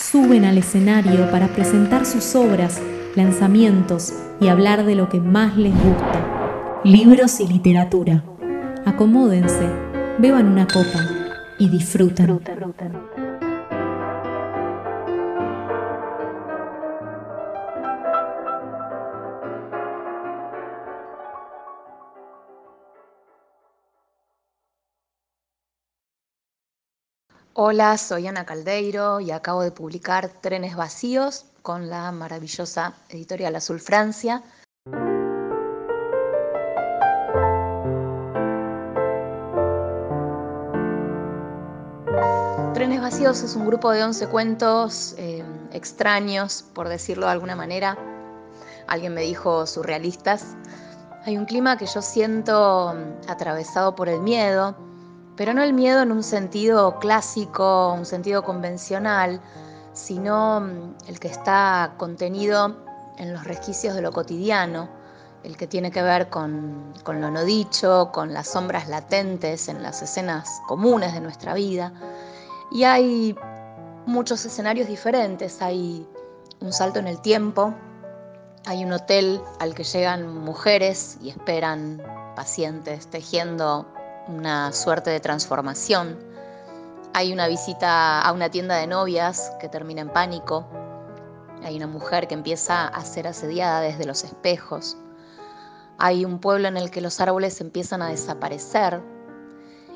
suben al escenario para presentar sus obras, lanzamientos y hablar de lo que más les gusta. Libros y literatura. Acomódense, beban una copa y disfruten. Hola, soy Ana Caldeiro y acabo de publicar Trenes Vacíos con la maravillosa editorial Azul Francia. Trenes Vacíos es un grupo de 11 cuentos eh, extraños, por decirlo de alguna manera. Alguien me dijo surrealistas. Hay un clima que yo siento mm, atravesado por el miedo, pero no el miedo en un sentido clásico, un sentido convencional, sino mm, el que está contenido en los resquicios de lo cotidiano, el que tiene que ver con, lo no dicho, con las sombras latentes en las escenas comunes de nuestra vida. Y hay muchos escenarios diferentes, hay un salto en el tiempo, hay un hotel al que llegan mujeres y esperan pacientes tejiendo una suerte de transformación. Hay una visita a una tienda de novias que termina en pánico. Hay una mujer que empieza a ser asediada desde los espejos. Hay un pueblo en el que los árboles empiezan a desaparecer.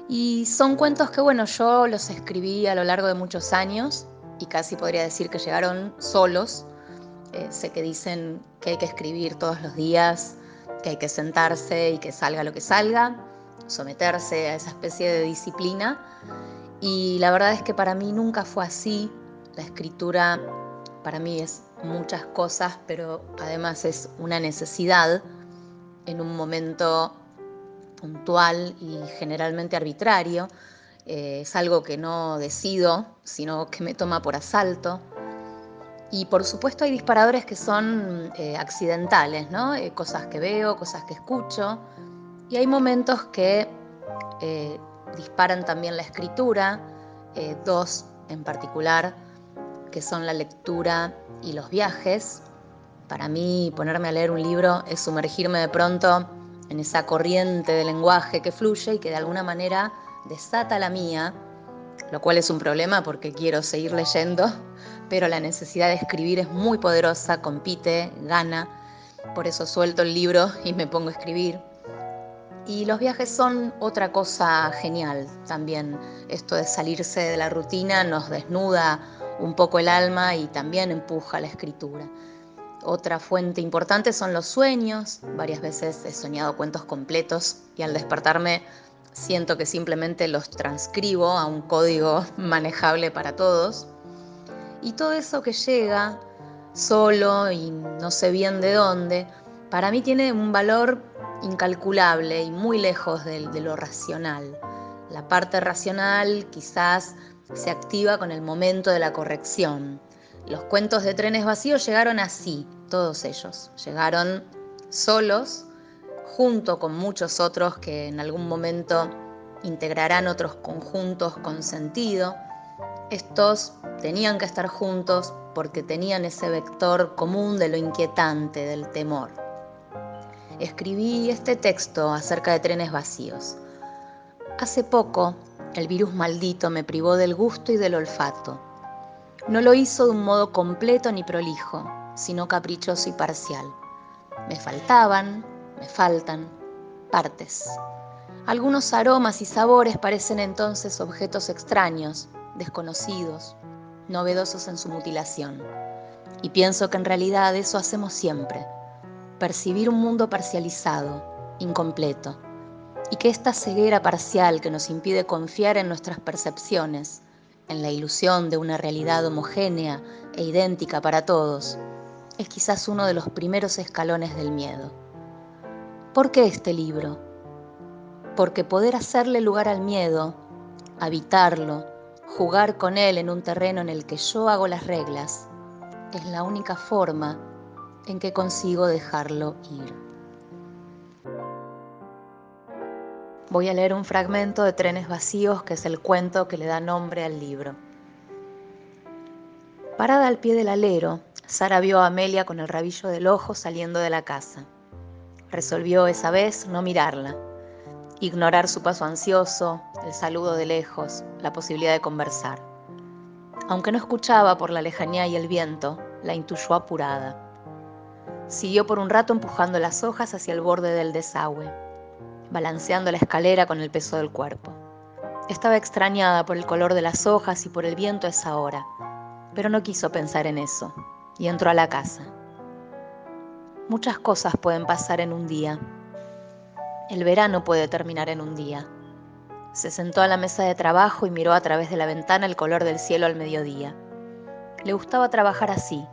Y son cuentos que, bueno, yo los escribí a lo largo de muchos años y casi podría decir que llegaron solos. Eh, sé que dicen que hay que escribir todos los días, que hay que sentarse y que salga lo que salga someterse a esa especie de disciplina. Y la verdad es que para mí nunca fue así. La escritura para mí es muchas cosas, pero además es una necesidad en un momento puntual y generalmente arbitrario. Eh, es algo que no decido, sino que me toma por asalto. Y por supuesto hay disparadores que son eh, accidentales, ¿no? Eh, cosas que veo, cosas que escucho, y hay momentos que eh, disparan también la escritura, eh, dos en particular, que son la lectura y los viajes. Para mí ponerme a leer un libro es sumergirme de pronto en esa corriente de lenguaje que fluye y que de alguna manera desata la mía, lo cual es un problema porque quiero seguir leyendo, pero la necesidad de escribir es muy poderosa, compite, gana, por eso suelto el libro y me pongo a escribir. Y los viajes son otra cosa genial también. Esto de salirse de la rutina nos desnuda un poco el alma y también empuja la escritura. Otra fuente importante son los sueños. Varias veces he soñado cuentos completos y al despertarme siento que simplemente los transcribo a un código manejable para todos. Y todo eso que llega solo y no sé bien de dónde, para mí tiene un valor incalculable y muy lejos de, lo racional. La parte racional quizás se activa con el momento de la corrección. Los cuentos de trenes vacíos llegaron así, todos ellos. Llegaron solos, junto con muchos otros que en algún momento integrarán otros conjuntos con sentido. Estos tenían que estar juntos porque tenían ese vector común de lo inquietante, del temor escribí este texto acerca de trenes vacíos. Hace poco, el virus maldito me privó del gusto y del olfato. No lo hizo de un modo completo ni prolijo, sino caprichoso y parcial. Me faltaban, me faltan, partes. Algunos aromas y sabores parecen entonces objetos extraños, desconocidos, novedosos en su mutilación. Y pienso que en realidad eso hacemos siempre percibir un mundo parcializado, incompleto, y que esta ceguera parcial que nos impide confiar en nuestras percepciones, en la ilusión de una realidad homogénea e idéntica para todos, es quizás uno de los primeros escalones del miedo. ¿Por qué este libro? Porque poder hacerle lugar al miedo, habitarlo, jugar con él en un terreno en el que yo hago las reglas, es la única forma en que consigo dejarlo ir. Voy a leer un fragmento de Trenes Vacíos, que es el cuento que le da nombre al libro. Parada al pie del alero, Sara vio a Amelia con el rabillo del ojo saliendo de la casa. Resolvió esa vez no mirarla, ignorar su paso ansioso, el saludo de lejos, la posibilidad de conversar. Aunque no escuchaba por la lejanía y el viento, la intuyó apurada. Siguió por un rato empujando las hojas hacia el borde del desagüe, balanceando la escalera con el peso del cuerpo. Estaba extrañada por el color de las hojas y por el viento a esa hora, pero no quiso pensar en eso y entró a la casa. Muchas cosas pueden pasar en un día. El verano puede terminar en un día. Se sentó a la mesa de trabajo y miró a través de la ventana el color del cielo al mediodía. Le gustaba trabajar así,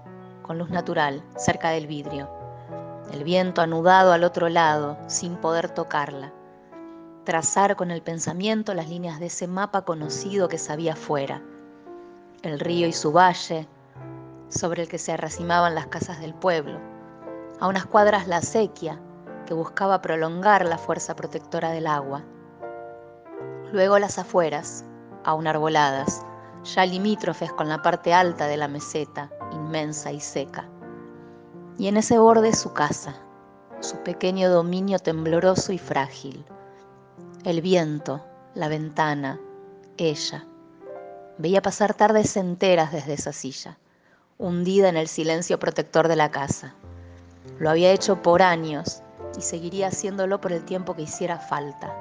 con luz natural, cerca del vidrio. El viento anudado al otro lado, sin poder tocarla. Trazar con el pensamiento las líneas de ese mapa conocido que sabía fuera. El río y su valle, sobre el que se arracimaban las casas del pueblo. A unas cuadras la acequia, que buscaba prolongar la fuerza protectora del agua. Luego las afueras, aún arboladas, ya limítrofes con la parte alta de la meseta, inmensa y seca. Y en ese borde su casa, su pequeño dominio tembloroso y frágil. El viento, la ventana, ella. Veía pasar tardes enteras desde esa silla hundida en el silencio protector de la casa. Lo había hecho por años y seguiría haciéndolo por el tiempo que hiciera falta.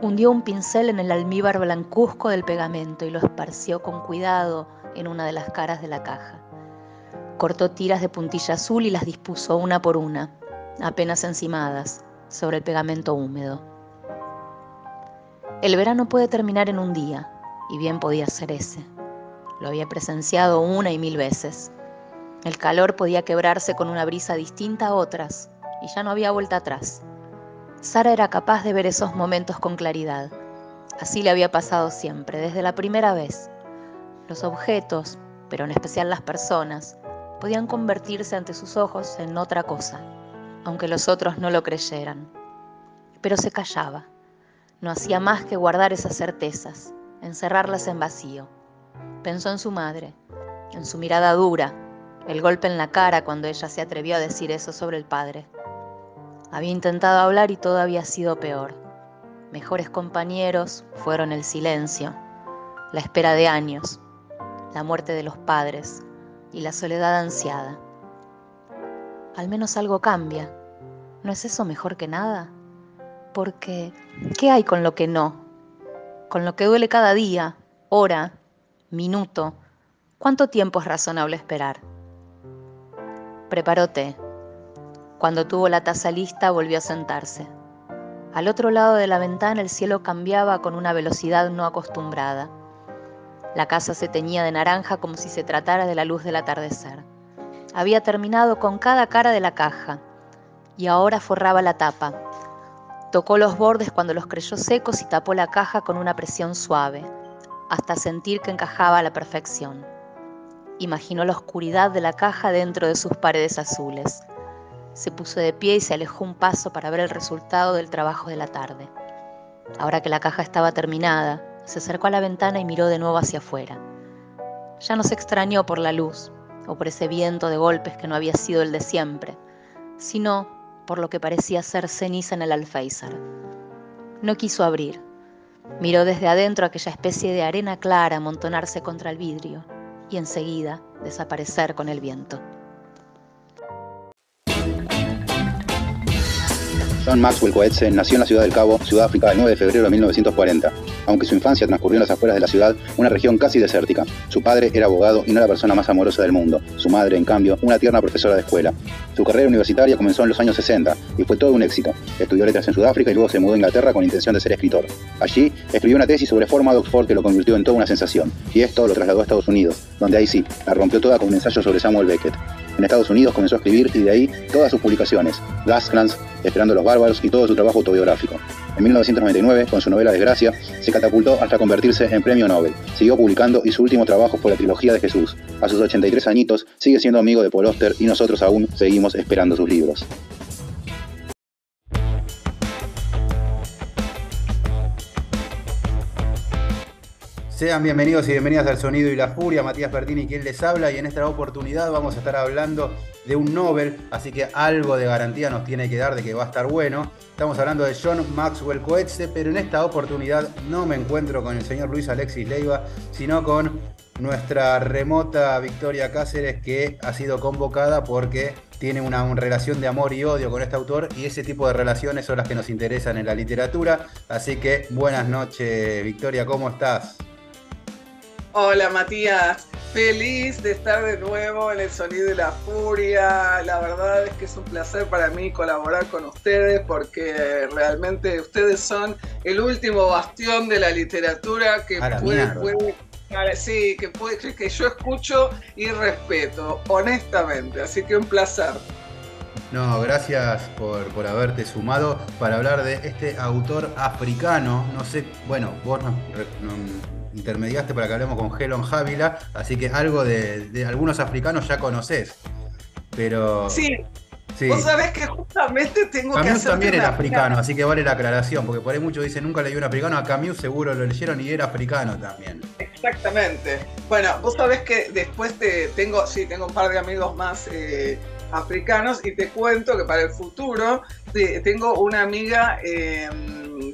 Hundió un pincel en el almíbar blancuzco del pegamento y lo esparció con cuidado en una de las caras de la caja. Cortó tiras de puntilla azul y las dispuso una por una, apenas encimadas, sobre el pegamento húmedo. El verano puede terminar en un día, y bien podía ser ese. Lo había presenciado una y mil veces. El calor podía quebrarse con una brisa distinta a otras, y ya no había vuelta atrás. Sara era capaz de ver esos momentos con claridad. Así le había pasado siempre, desde la primera vez. Los objetos, pero en especial las personas, podían convertirse ante sus ojos en otra cosa, aunque los otros no lo creyeran. Pero se callaba. No hacía más que guardar esas certezas, encerrarlas en vacío. Pensó en su madre, en su mirada dura, el golpe en la cara cuando ella se atrevió a decir eso sobre el padre. Había intentado hablar y todo había sido peor. Mejores compañeros fueron el silencio, la espera de años, la muerte de los padres y la soledad ansiada. Al menos algo cambia. ¿No es eso mejor que nada? Porque, ¿qué hay con lo que no? Con lo que duele cada día, hora, minuto, ¿cuánto tiempo es razonable esperar? Preparó té. Cuando tuvo la taza lista, volvió a sentarse. Al otro lado de la ventana el cielo cambiaba con una velocidad no acostumbrada. La casa se teñía de naranja como si se tratara de la luz del atardecer. Había terminado con cada cara de la caja y ahora forraba la tapa. Tocó los bordes cuando los creyó secos y tapó la caja con una presión suave hasta sentir que encajaba a la perfección. Imaginó la oscuridad de la caja dentro de sus paredes azules. Se puso de pie y se alejó un paso para ver el resultado del trabajo de la tarde. Ahora que la caja estaba terminada, se acercó a la ventana y miró de nuevo hacia afuera. Ya no se extrañó por la luz o por ese viento de golpes que no había sido el de siempre, sino por lo que parecía ser ceniza en el alféizar. No quiso abrir, Miró desde adentro aquella especie de arena clara amontonarse contra el vidrio y enseguida desaparecer con el viento. John Maxwell Coetzee nació en la ciudad del Cabo, Sudáfrica, el 9 de febrero de 1940. Aunque su infancia transcurrió en las afueras de la ciudad, una región casi desértica. Su padre era abogado y no la persona más amorosa del mundo. Su madre, en cambio, una tierna profesora de escuela. Su carrera universitaria comenzó en los años 60 y fue todo un éxito. Estudió letras en Sudáfrica y luego se mudó a Inglaterra con intención de ser escritor. Allí escribió una tesis sobre forma de Oxford que lo convirtió en toda una sensación. Y esto lo trasladó a Estados Unidos, donde ahí sí, la rompió toda con un ensayo sobre Samuel Beckett. En Estados Unidos comenzó a escribir y de ahí todas sus publicaciones, Gascrans, Esperando los Bárbaros y todo su trabajo autobiográfico. En 1999, con su novela Desgracia, se catapultó hasta convertirse en premio Nobel. Siguió publicando y su último trabajo fue la trilogía de Jesús. A sus 83 añitos, sigue siendo amigo de Paul Oster y nosotros aún seguimos esperando sus libros. Sean bienvenidos y bienvenidas al Sonido y la Furia, Matías Bertini quien les habla y en esta oportunidad vamos a estar hablando de un Nobel, así que algo de garantía nos tiene que dar de que va a estar bueno. Estamos hablando de John Maxwell Coetze, pero en esta oportunidad no me encuentro con el señor Luis Alexis Leiva, sino con nuestra remota Victoria Cáceres que ha sido convocada porque tiene una, relación de amor y odio con este autor y ese tipo de relaciones son las que nos interesan en la literatura. Así que buenas noches Victoria, ¿cómo estás? Hola Matías, feliz de estar de nuevo en el Sonido de la Furia. La verdad es que es un placer para mí colaborar con ustedes porque realmente ustedes son el último bastión de la literatura que puede, sí, que, puede, que yo escucho y respeto, honestamente. Así que un placer. No, gracias por, por, haberte sumado para hablar de este autor africano. No sé, bueno, vos no, intermediaste para que hablemos con Helon Javila, así que algo de, algunos africanos ya conoces. Pero. Sí. sí. Vos sabés que justamente tengo Camus que hacer. también era africano, así que vale la aclaración, porque por ahí muchos dicen nunca leí un africano, a Camus seguro lo leyeron y era africano también. Exactamente. Bueno, vos sabés que después te tengo, sí, tengo un par de amigos más eh, africanos y te cuento que para el futuro tengo una amiga. Eh,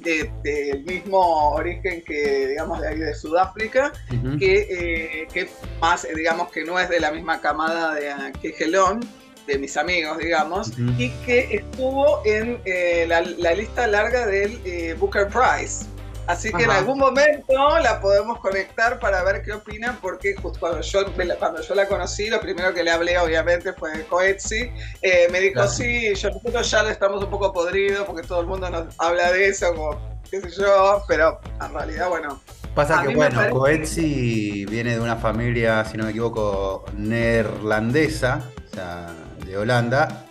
del mismo origen que, digamos, de ahí de Sudáfrica, que, eh, más, eh, digamos, que no es de la misma camada de, que Gelón, de mis amigos, digamos, y que estuvo en eh, la, lista larga del Booker Prize. Así que en algún momento la podemos conectar para ver qué opinan, porque justo cuando yo, cuando yo la conocí, lo primero que le hablé obviamente fue de Coetzi. Eh, me dijo, sí, yo, nosotros ya estamos un poco podridos porque todo el mundo nos habla de eso, como qué sé yo, pero en realidad, bueno. Pasa que, bueno, Coetzi viene de una familia, si no me equivoco, neerlandesa, o sea, de Holanda,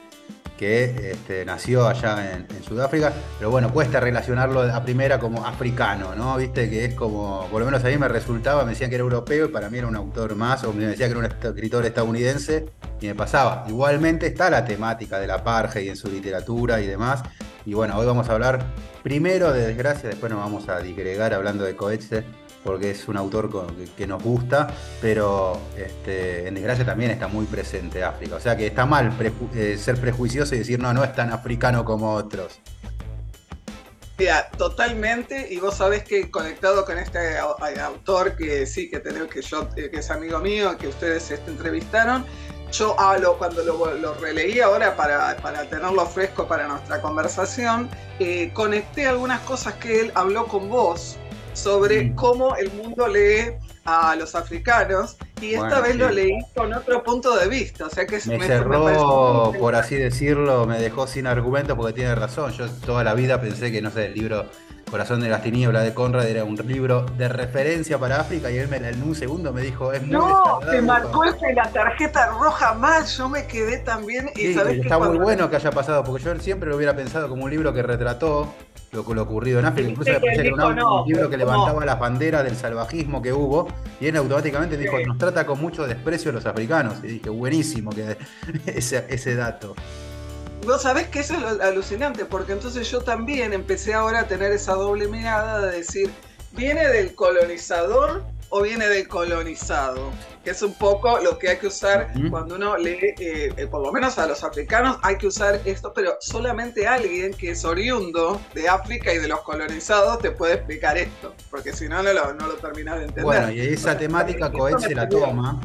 que este, nació allá en, Sudáfrica, pero bueno, cuesta relacionarlo a primera como africano, ¿no? Viste que es como, por lo menos a mí me resultaba, me decían que era europeo y para mí era un autor más, o me decía que era un escritor estadounidense y me pasaba. Igualmente está la temática de la parge y en su literatura y demás, y bueno, hoy vamos a hablar primero de Desgracia, después nos vamos a digregar hablando de Coetze porque es un autor que, nos gusta, pero este, en desgracia también está muy presente África. O sea que está mal eh, ser prejuicioso y decir, no, no es tan africano como otros. Mira, totalmente, y vos sabés que conectado con este autor que sí, que tengo, que yo, eh, que es amigo mío, que ustedes este, entrevistaron, yo hablo cuando lo, releí ahora para, tenerlo fresco para nuestra conversación, eh, conecté algunas cosas que él habló con vos sobre mm. cómo el mundo lee a los africanos y esta vez lo leí con otro punto de vista, o sea que me, cerró, por así decirlo, me dejó sin argumento porque tiene razón. Yo toda la vida pensé que no sé el libro Corazón de las Tinieblas de Conrad era un libro de referencia para África y él me, en un segundo me dijo, es muy No, te marcó la tarjeta roja más, yo me quedé también y Está muy bueno que haya pasado, porque yo siempre lo hubiera pensado como un libro que retrató lo, lo ocurrido en África, incluso me parece que era un, libro que levantaba las banderas del salvajismo que hubo, y él automáticamente dijo, nos trata con mucho desprecio a los africanos, y dije, buenísimo que ese, ese dato. Vos sabés que eso es alucinante, porque entonces yo también empecé ahora a tener esa doble mirada de decir, ¿viene del colonizador o viene del colonizado? Que es un poco lo que hay que usar cuando uno lee, eh, eh, por lo menos a los africanos, hay que usar esto, pero solamente alguien que es oriundo de África y de los colonizados te puede explicar esto, porque si no, no lo, no lo terminas de entender. Bueno, y esa temática Coet se la toma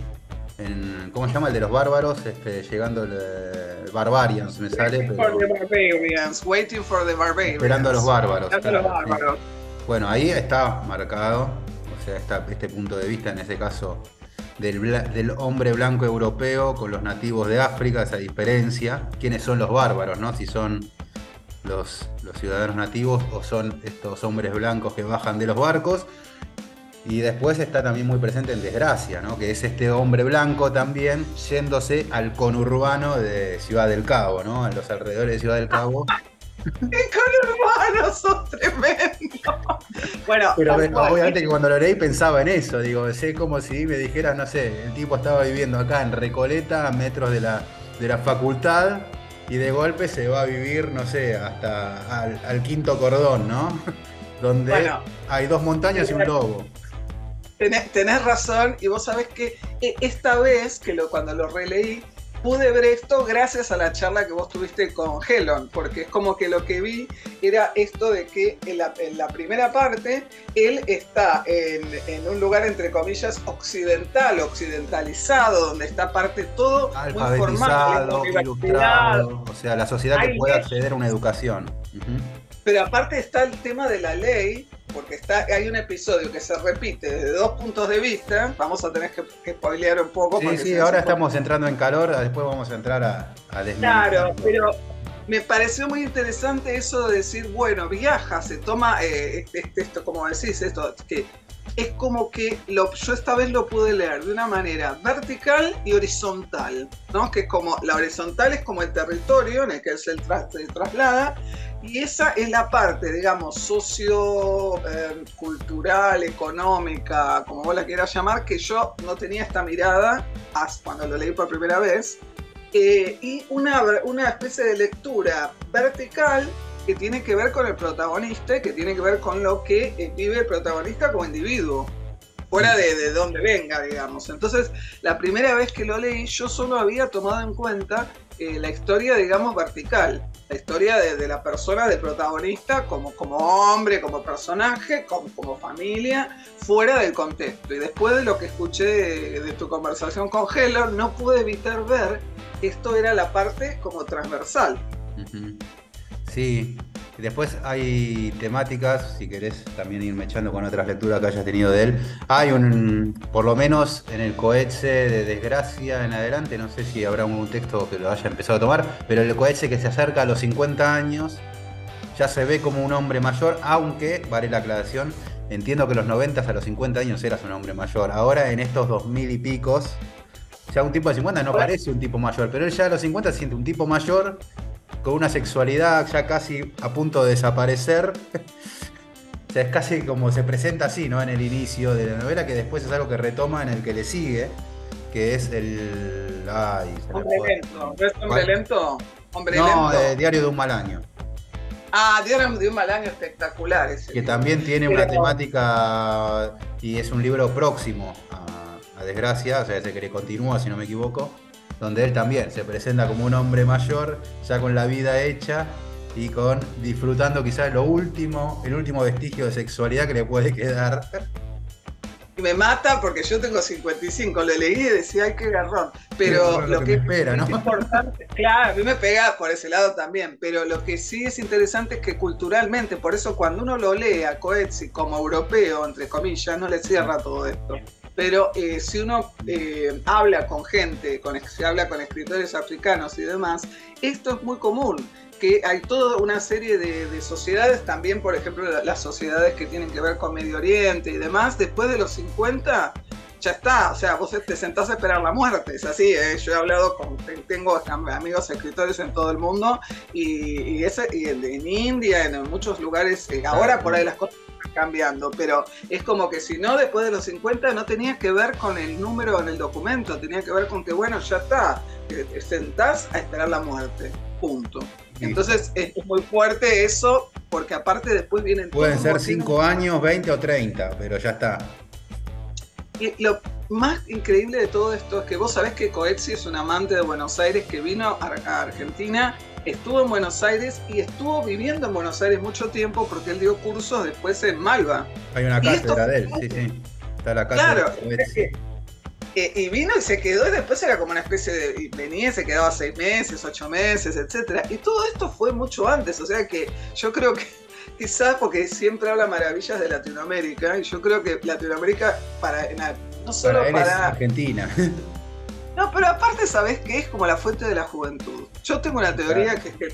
en, ¿cómo se llama? El de los bárbaros, este, llegando el Barbarians, me sale. Waiting for the barbarians, waiting for the barbarians. Esperando a los bárbaros. Bueno, ahí está marcado, sea, este punto de vista, en ese caso, del, hombre blanco europeo con los nativos de África, esa diferencia. ¿Quiénes son los bárbaros, no? Si son los, los ciudadanos nativos o son estos hombres blancos que bajan de los barcos Y después está también muy presente en Desgracia, ¿no? que es este hombre blanco también yéndose al conurbano de Ciudad del Cabo, ¿no? a los alrededores de Ciudad del Cabo. ¡Qué conurbano! ¡Sos tremendo! Bueno, pero obviamente que cuando lo leí pensaba en eso, digo, sé como si me dijeras, no sé, el tipo estaba viviendo acá en Recoleta, a metros de la, de la facultad, y de golpe se va a vivir, no sé, hasta al, quinto cordón, ¿no? Donde hay dos montañas y un lobo. Tenés, razón, y vos sabés que eh, esta vez, que lo, cuando lo releí, pude ver esto gracias a la charla que vos tuviste con Helon, porque es como que lo que vi era esto de que en la, primera parte él está en, un lugar entre comillas occidental, occidentalizado, donde está parte todo muy formal, ilustrado, o sea, la sociedad que pueda acceder a una educación. Pero aparte está el tema de la ley, porque está, hay un episodio que se repite desde dos puntos de vista. Vamos a tener que, que spoilear un poco. Sí, sí, ahora estamos entrando en calor, después vamos a entrar a, a Claro, pero me pareció muy interesante eso de decir, bueno, viaja, se toma, eh, este, este, esto, como decís, esto, que es como que lo, yo esta vez lo pude leer de una manera vertical y horizontal, ¿no? Que es como, la horizontal es como el territorio en el que él se, traslada, y esa es la parte, digamos, socio, eh, económica, como vos la quieras llamar, que yo no tenía esta mirada cuando lo leí por primera vez, eh, y una, una especie de lectura vertical que tiene que ver con el protagonista, que tiene que ver con lo que eh, vive el protagonista como individuo, fuera de, de donde venga, digamos. Entonces, la primera vez que lo leí, yo solo había tomado en cuenta eh, la historia, digamos, vertical, la historia de, la persona, del protagonista, como, como hombre, como personaje, como, familia, fuera del contexto. Y después de lo que escuché de, tu conversación con Heller, no pude evitar ver que esto era la parte como transversal. Sí, después hay temáticas, si querés también irme echando con otras lecturas que hayas tenido de él. Hay un, por lo menos en el Coetze de Desgracia en adelante, no sé si habrá un texto que lo haya empezado a tomar, pero el Coetze que se acerca a los 50 años ya se ve como un hombre mayor, aunque, vale la aclaración, entiendo que los 90 a los 50 años eras un hombre mayor. Ahora en estos 2000 y picos, ya un tipo de 50 no parece un tipo mayor, pero él ya a los 50 se siente un tipo mayor con una sexualidad ya casi a punto de desaparecer. o sea, es casi como se presenta así, ¿no? En el inicio de la novela, que después es algo que retoma en el que le sigue, que es el. Ay, hombre lento. ¿No es hombre lento? Hombre no, Diario de un mal año. Ah, Diario de un mal año espectacular ese. Que también tiene una temática y es un libro próximo a, a Desgracia, o sea, ese que le continúa, si no me equivoco donde él también se presenta como un hombre mayor, ya con la vida hecha y con disfrutando quizás lo último, el último vestigio de sexualidad que le puede quedar. Y me mata porque yo tengo 55, lo leí y decía, ay, qué garrón. Pero lo, que, espera, es importante, claro, a mí me pega por ese lado también, pero lo que sí es interesante es que culturalmente, por eso cuando uno lo lee a Coetzee como europeo, entre comillas, no le cierra todo esto pero eh, si uno eh, habla con gente, con, se habla con escritores africanos y demás, esto es muy común, que hay toda una serie de, sociedades, también por ejemplo las sociedades que tienen que ver con Medio Oriente y demás, después de los 50 ya está, o sea, vos te sentás a esperar la muerte, es así, ¿eh? yo he hablado con, tengo amigos escritores en todo el mundo y, ese, y en India, en muchos lugares, ahora por ahí las cosas cambiando, pero es como que si no, después de los 50 no tenía que ver con el número en el documento, tenía que ver con que, bueno, ya está, te sentás a esperar la muerte, punto. Entonces es muy fuerte eso, porque aparte después vienen... Pueden ser 5 años, 20 o 30, pero ya está. Y lo más increíble de todo esto es que vos sabés que Coetzee es un amante de Buenos Aires que vino a Argentina estuvo en Buenos Aires y estuvo viviendo en Buenos Aires mucho tiempo porque él dio cursos después en Malva. Hay una cátedra de él, sí, sí. Está la cátedra. Claro, y vino y se quedó y después era como una especie de... venía y se quedaba seis meses, ocho meses, etc. Y todo esto fue mucho antes, o sea que yo creo que quizás porque siempre habla maravillas de Latinoamérica y yo creo que Latinoamérica para no solo para, para Argentina no pero aparte sabes que es como la fuente de la juventud. Yo tengo una teoría que es que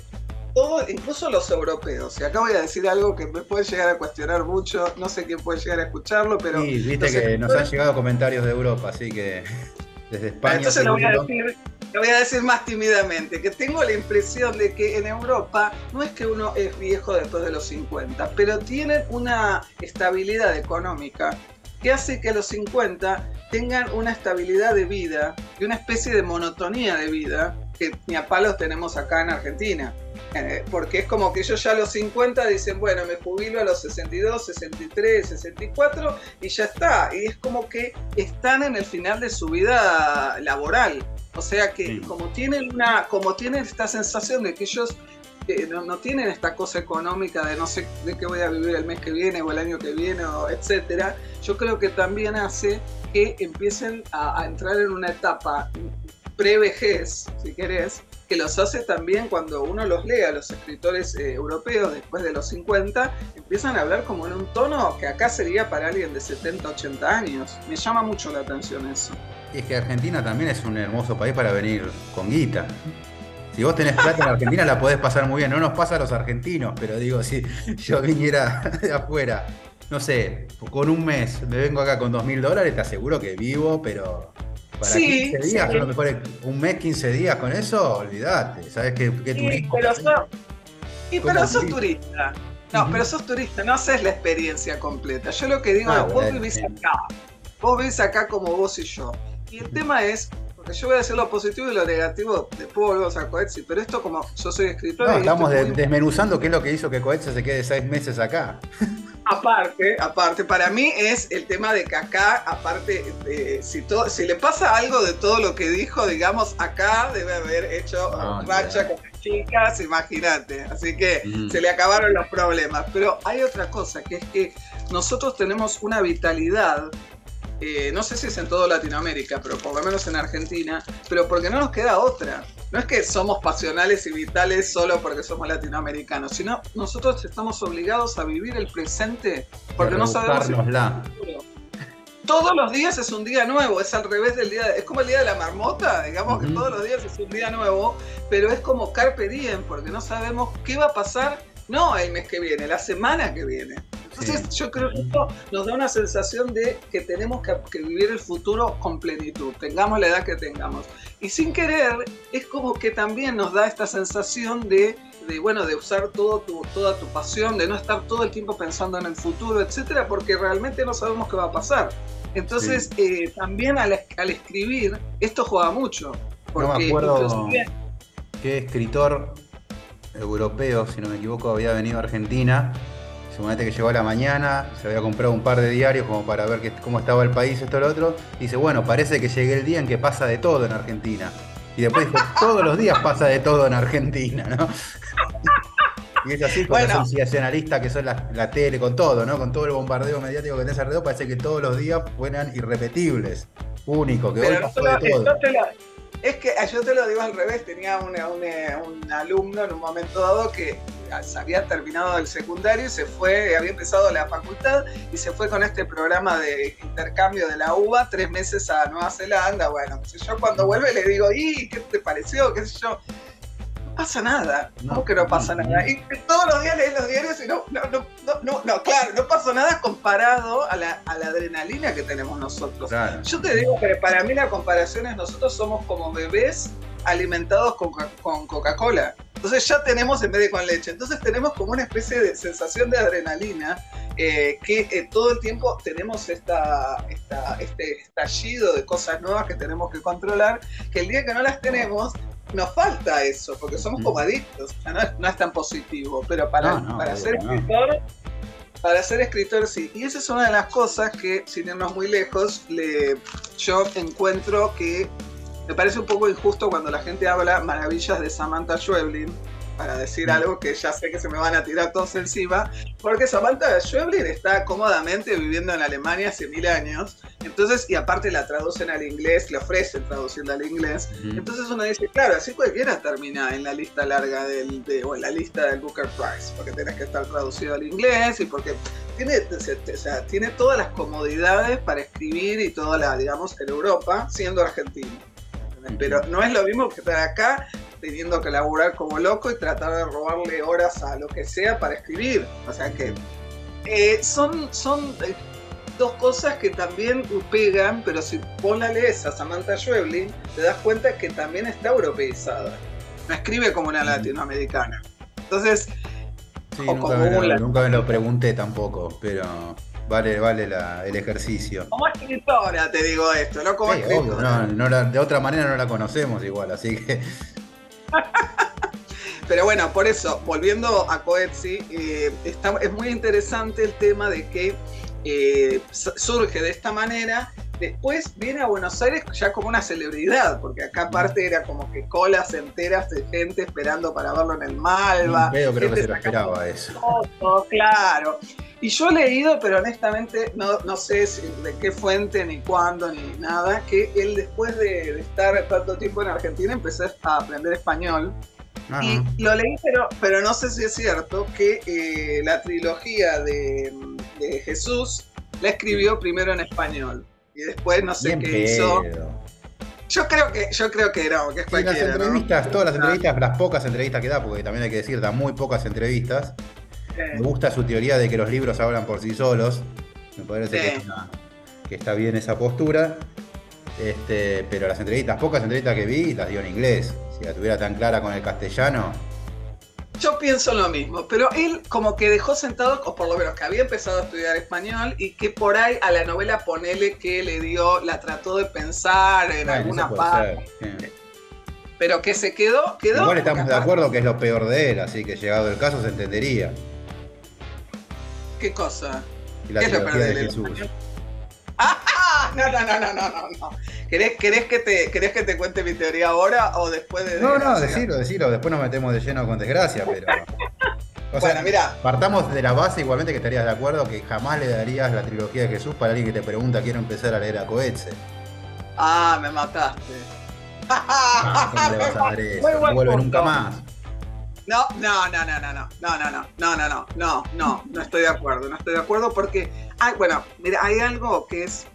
todo, incluso los europeos. Y acá voy a decir algo que me puede llegar a cuestionar mucho, no sé quién puede llegar a escucharlo, pero... Sí, viste que nos han llegado comentarios de Europa, así que desde España... Entonces lo voy, a decir, lo voy a decir más tímidamente, que tengo la impresión de que en Europa no es que uno es viejo después de los 50, pero tienen una estabilidad económica que hace que a los 50 tengan una estabilidad de vida y una especie de monotonía de vida que ni a palos tenemos acá en Argentina. Eh, porque es como que ellos ya a los 50 dicen, bueno, me jubilo a los 62, 63, 64 y ya está. Y es como que están en el final de su vida laboral. O sea que como tienen una, como tienen esta sensación de que ellos eh, no, tienen esta cosa económica de no sé de qué voy a vivir el mes que viene o el año que viene, o etcétera, yo creo que también hace que empiecen a, entrar en una etapa pre-vejez, si querés, que los hace también cuando uno los lee a los escritores eh, europeos después de los 50, empiezan a hablar como en un tono que acá sería para alguien de 70, 80 años. Me llama mucho la atención eso. Y es que Argentina también es un hermoso país para venir con guita. Si vos tenés plata en Argentina la podés pasar muy bien. No nos pasa a los argentinos, pero digo, si yo viniera de afuera, no sé, con un mes me vengo acá con dos mil dólares, te aseguro que vivo, pero para 15 días, a lo mejor un mes, 15 días con eso, olvídate. ¿Sabes qué, qué turismo? Pero y pero sos turista. No, pero sos turista, no haces la experiencia completa. Yo lo que digo ah, es, vos vivís acá. Vos vivís acá como vos y yo. Y el tema es, porque yo voy a decir lo positivo y lo negativo, después volvemos a Coetzi, pero esto como yo soy escritor... No, estamos desmenuzando qué es lo que hizo que Coetzi se quede seis meses acá. Aparte, aparte, para mí es el tema de que acá, aparte, si, todo, si le pasa algo de todo lo que dijo, digamos, acá debe haber hecho ah, racha con las chicas, imagínate. Así que mm. se le acabaron los problemas. Pero hay otra cosa, que es que nosotros tenemos una vitalidad eh, no sé si es en toda Latinoamérica, pero por lo menos en Argentina, pero porque no nos queda otra. No es que somos pasionales y vitales solo porque somos latinoamericanos, sino nosotros estamos obligados a vivir el presente porque no sabemos todos los días es un día nuevo, es al revés del día, es como el día de la marmota, digamos que todos los días es un día nuevo, pero es como carpe diem, porque no sabemos qué va a pasar, no el mes que viene, la semana que viene. Entonces yo creo que esto nos da una sensación de que tenemos que, vivir el futuro con plenitud, tengamos la edad que tengamos. Y sin querer, es como que también nos da esta sensación de, bueno, de usar todo tu, toda tu pasión, de no estar todo el tiempo pensando en el futuro, etcétera, porque realmente no sabemos qué va a pasar. Entonces, eh, también al, escribir, esto juega mucho. Porque no me acuerdo qué escritor europeo, si no me equivoco, había venido a Argentina Suponete que llegó a la mañana, se había comprado un par de diarios como para ver cómo estaba el país, esto, lo otro. Y dice, bueno, parece que llegué el día en que pasa de todo en Argentina. Y después dijo, todos los días pasa de todo en Argentina, ¿no? y es así con los sensacionalistas que son la, tele, con todo, ¿no? Con todo el bombardeo mediático que tenés alrededor, parece que todos los días fueran irrepetibles, únicos, que hoy pasó de todo. Es que yo te lo digo al revés, tenía un alumno en un momento dado que había terminado el secundario y se fue, había empezado la facultad y se fue con este programa de intercambio de la UBA tres meses a Nueva Zelanda. Bueno, yo cuando vuelve le digo, ¿y qué te pareció? ¿Qué sé yo? No pasa nada. ¿Cómo que no pasa nada? Y todos los días lees los diarios y no, no, no, no, no, claro, no pasó nada comparado a la, a la adrenalina que tenemos nosotros. Yo te digo que para mí la comparación es nosotros somos como bebés alimentados con, con Coca-Cola. Entonces ya tenemos en vez de con leche. Entonces tenemos como una especie de sensación de adrenalina eh, que eh, todo el tiempo tenemos esta, este estallido de cosas nuevas que tenemos que controlar, que el día que no las tenemos nos falta eso, porque somos mm. como adictos, no, es, tan positivo, pero para, para ser escritor, para ser escritor sí. Y esa es una de las cosas que, sin irnos muy lejos, le, yo encuentro que me parece un poco injusto cuando la gente habla maravillas de Samantha Schweblin, para decir mm. algo que ya sé que se me van a tirar todos encima, porque Samantha Schweblin está cómodamente viviendo en Alemania hace mil años, entonces, y aparte la traducen al inglés, le ofrecen traduciendo al inglés, entonces uno dice, claro, así cualquiera termina en la lista larga del, o en la lista del Booker Prize, porque tienes que estar traducido al inglés y porque tiene, o sea, tiene todas las comodidades para escribir y toda la, digamos, en Europa, siendo argentino. Pero no es lo mismo que estar acá teniendo que laburar como loco y tratar de robarle horas a lo que sea para escribir. O sea que eh, son, son eh, dos cosas que también pegan, pero si vos la lees a Samantha Schweblin, te das cuenta que también está europeizada. No escribe como una latinoamericana. Entonces, nunca, me lo, pregunté tampoco, pero vale, vale el ejercicio. Como escritora te digo esto, no como escritora. de otra manera no la conocemos igual, así que... Pero bueno, por eso, volviendo a Coetzee, eh, es muy interesante el tema de que eh, surge de esta manera. Después viene a Buenos Aires ya como una celebridad, porque acá aparte era como que colas enteras de gente esperando para verlo en el Malva. creo que se esperaba eso. claro. Y yo he leído, pero honestamente no, no sé de qué fuente, ni cuándo, ni nada, que él después de, estar tanto tiempo en Argentina empezó a aprender español. Y lo leí, pero, pero no sé si es cierto que eh, la trilogía de, Jesús la escribió primero en español y después no sé qué hizo. Yo creo que, yo creo que no, que es las entrevistas, todas las entrevistas, las pocas entrevistas que da, porque también hay que decir, da muy pocas entrevistas. Me gusta su teoría de que los libros hablan por sí solos. Me parece que, está bien esa postura. Este, pero las entrevistas, pocas entrevistas que vi, las dio en inglés. Si la tuviera tan clara con el castellano, yo pienso lo mismo, pero él como que dejó sentado, o por lo menos que había empezado a estudiar español y que por ahí a la novela ponele que le dio, la trató de pensar en alguna parte. Pero que se quedó, quedó. Igual estamos de acuerdo que es lo peor de él, así que llegado el caso se entendería. ¿Qué cosa? ¿Qué es lo peor de, Jesús? Ah, no, no, no, no, no, no. ¿Querés, que te, ¿Querés que te cuente mi teoría ahora o después de.? No, no, decilo, decilo. Después nos metemos de lleno con desgracia, pero. O bueno, mira. Partamos de la base, igualmente que estarías de acuerdo que jamás le darías la trilogía de Jesús para alguien que te pregunta, quiero empezar a leer a Coetze. Ah, me mataste. Ah, ¿Cómo le vas a dar eso? No vuelve nunca más. No, no, no, no, no, no, no, no, no, no, no, no, no, no, no estoy de acuerdo, no estoy de acuerdo porque, hay, bueno, mira, hay algo que es,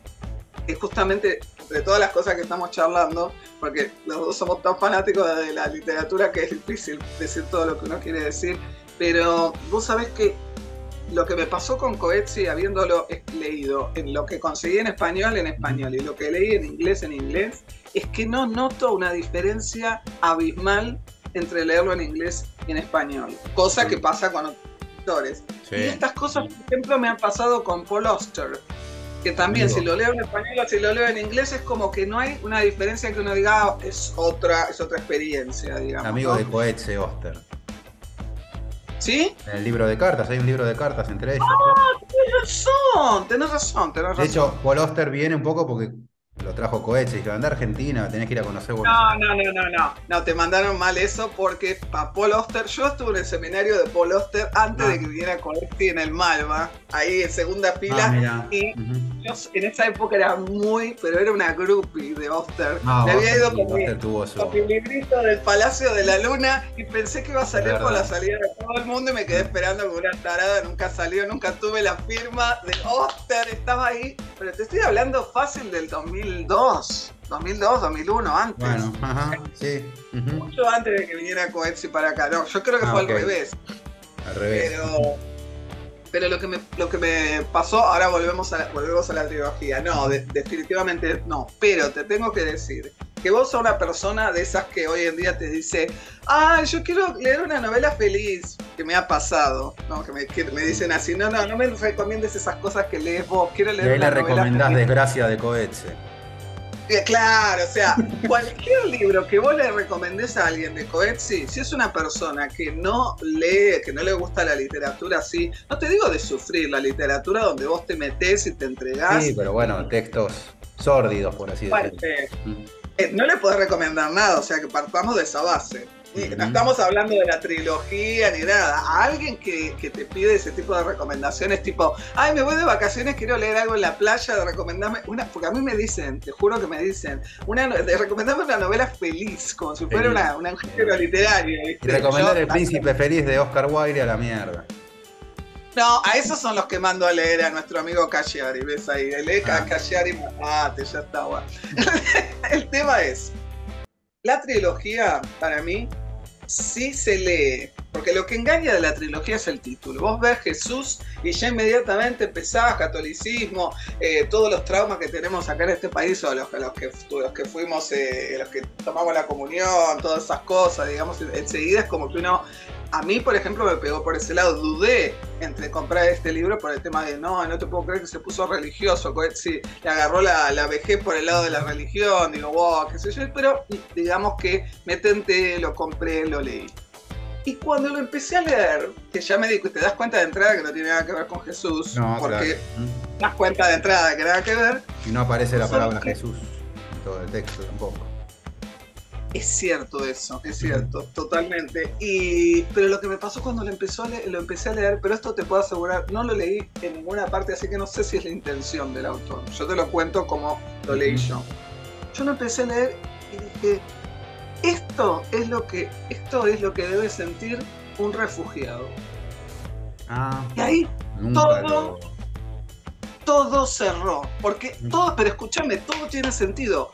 es justamente de todas las cosas que estamos charlando, porque los dos somos tan fanáticos de la literatura que es difícil decir todo lo que uno quiere decir, pero vos sabés que lo que me pasó con Coetzee, habiéndolo leído, en lo que conseguí en español, en español, y lo que leí en inglés, en inglés, es que no noto una diferencia abismal entre leerlo en inglés y en español, cosa que pasa con otros escritores. Y estas cosas, por ejemplo, me han pasado con Paul Auster, que también si lo leo en español o si lo leo en inglés es como que no hay una diferencia que uno diga ah, es otra es otra experiencia digamos amigo de Coetze Oster ¿Sí? En el libro de cartas, hay un libro de cartas entre ellos. Ah, tenés razón, tenés razón, tenés razón. De hecho, Paul Oster viene un poco porque lo trajo Coetzee y dijo, anda a Argentina, tenés que ir a conocer Buenos No, no, no, no, no. No, te mandaron mal eso porque para Paul Oster, yo estuve en el seminario de Paul Oster antes ah. de que viniera Coetzee en el Malva, ahí en segunda fila. Ah, y yo en esa época era muy, pero era una groupie de Oster. Ah, Me había ido con, mi, librito del Palacio de la Luna y pensé que iba a salir por la salida de todo el mundo y me quedé esperando con una tarada, nunca salió, nunca tuve la firma de Oster, estaba ahí. Pero te estoy hablando fácil del 2000 2002, 2002, 2001, antes. Bueno, ajá, sí. Mucho antes de que viniera Coetzee para acá. No, yo creo que ah, fue al revés. Al revés. Pero, pero lo, que me, lo que me pasó, ahora volvemos a la, volvemos a la trilogía. No, definitivamente no. Pero te tengo que decir que vos sos una persona de esas que hoy en día te dice, ah, yo quiero leer una novela feliz, que me ha pasado, ¿no? que, me, me dicen así, no, no, no me recomiendes esas cosas que lees vos, quiero leer y una le recomendás Desgracia de Coetze. Claro, o sea, cualquier libro que vos le recomendés a alguien de Coetzee, si es una persona que no lee, que no le gusta la literatura así, no te digo de sufrir, la literatura donde vos te metés y te entregás. Sí, pero bueno, textos sórdidos, por así decirlo. Eh, no le podés recomendar nada, o sea que partamos de esa base. No estamos hablando de la trilogía ni nada. A alguien que, te pide ese tipo de recomendaciones, tipo, ay, me voy de vacaciones, quiero leer algo en la playa, de recomendarme una, porque a mí me dicen, te juro que me dicen, una, de recomendarme una novela feliz, como si fuera una, un género literario. Y recomendar El Príncipe Feliz de Oscar Wilde a la mierda. No, a esos son los que mando a leer a nuestro amigo Cashiari, ¿ves ahí? El ECA, ah. Cashiari, mate, ya está. El tema es, la trilogía, para mí, sí se lee. Porque lo que engaña de la trilogía es el título. Vos ves Jesús y ya inmediatamente empezás catolicismo, eh, todos los traumas que tenemos acá en este país, o los, los, que, los que fuimos, eh, los que tomamos la comunión, todas esas cosas, digamos, enseguida es como que uno a mí, por ejemplo, me pegó por ese lado. Dudé entre comprar este libro por el tema de no, no te puedo creer que se puso religioso. Sí, le agarró la, la vejez por el lado de la religión. Digo, wow, qué sé yo. Pero digamos que me tenté, lo compré, lo leí. Y cuando lo empecé a leer, que ya me di, te das cuenta de entrada que no tiene nada que ver con Jesús, no, porque te das cuenta de entrada que nada que ver. Y no aparece la palabra Jesús en todo el texto tampoco. Es cierto eso, es cierto, totalmente. Y, pero lo que me pasó cuando lo, empezó a lo empecé a leer, pero esto te puedo asegurar, no lo leí en ninguna parte, así que no sé si es la intención del autor. Yo te lo cuento como lo leí yo. Yo lo empecé a leer y dije, esto es lo que, esto es lo que debe sentir un refugiado. Ah, y ahí todo, todo cerró. Porque todo, pero escúchame, todo tiene sentido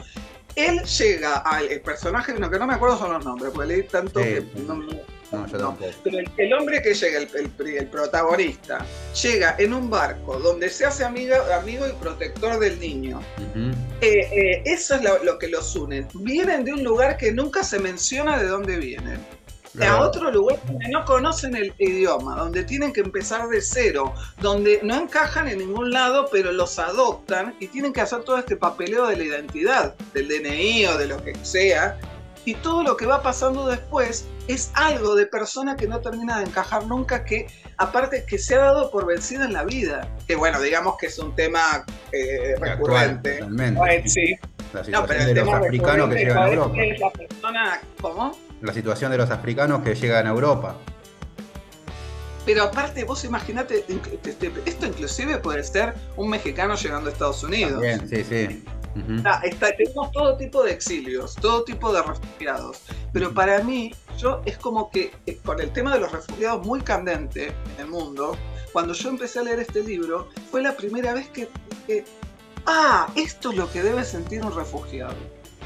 él llega al personaje, no, que no me acuerdo son los nombres, porque leí tanto que no, no, yo. Pero el, hombre que llega, el, protagonista, llega en un barco donde se hace amigo y protector del niño. Eh, eh, eso es lo, lo, que los une. Vienen de un lugar que nunca se menciona de dónde vienen a otro lugar donde no conocen el idioma, donde tienen que empezar de cero, donde no encajan en ningún lado, pero los adoptan y tienen que hacer todo este papeleo de la identidad, del DNI o de lo que sea. Y todo lo que va pasando después es algo de persona que no termina de encajar nunca, que aparte que se ha dado por vencida en la vida. Que bueno, digamos que es un tema eh, recurrente. sí. La situación de los africanos que llegan a Europa. la persona, ¿cómo? La situación de los africanos que llegan a Europa. Pero aparte, vos imaginate, esto inclusive puede ser un mexicano llegando a Estados Unidos. Bien, sí, sí. tenemos todo tipo de exilios, todo tipo de refugiados. Pero para mí, yo es como que eh, con el tema de los refugiados muy candente en el mundo, cuando yo empecé a leer este libro, fue la primera vez que dije, ah, esto es lo que debe sentir un refugiado.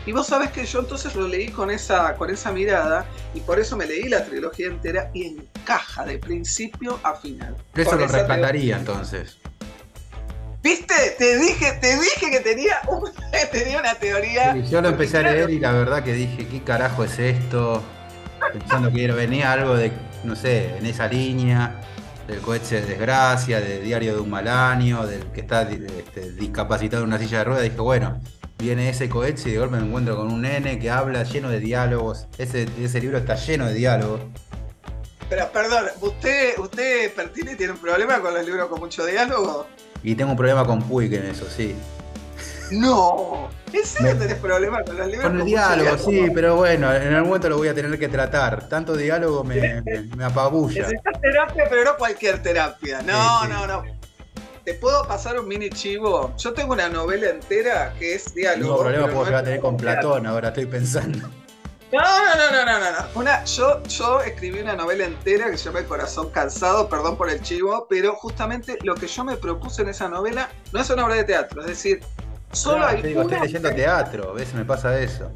Y vos sabés que yo entonces lo leí con esa, con esa mirada y por eso me leí la trilogía entera y encaja de principio a final. Eso lo rescataría entonces. ¿Viste? Te dije, te dije que tenía, tenía una teoría. yo lo empecé a leer y la verdad que dije, ¿qué carajo es esto? Pensando que venía algo de, no sé, en esa línea, del cohete de desgracia, del diario de un mal año, del que está este, discapacitado en una silla de ruedas. Dije, bueno, viene ese cohete y de golpe me encuentro con un nene que habla lleno de diálogos. Ese, ese libro está lleno de diálogos. Pero perdón, ¿usted, usted Pertini tiene un problema con los libros con mucho diálogo? Y tengo un problema con Puig en eso, sí. No, ¿en serio tenés problemas con los libros? Con el diálogo, sí, pero bueno, en algún momento lo voy a tener que tratar. Tanto diálogo me, me, apabulla. Necesitas terapia, pero no cualquier terapia. No, no, no. ¿Te puedo pasar un mini chivo? Yo tengo una novela entera que es diálogo. No problema puedo llegar a tener con Platón, ahora estoy pensando. No, no, no, no, no, no. Una, yo, yo escribí una novela entera que se llama El corazón cansado, perdón por el chivo, pero justamente lo que yo me propuse en esa novela no es una obra de teatro, es decir, solo hay. Te digo, estoy leyendo teatro, a veces me pasa eso.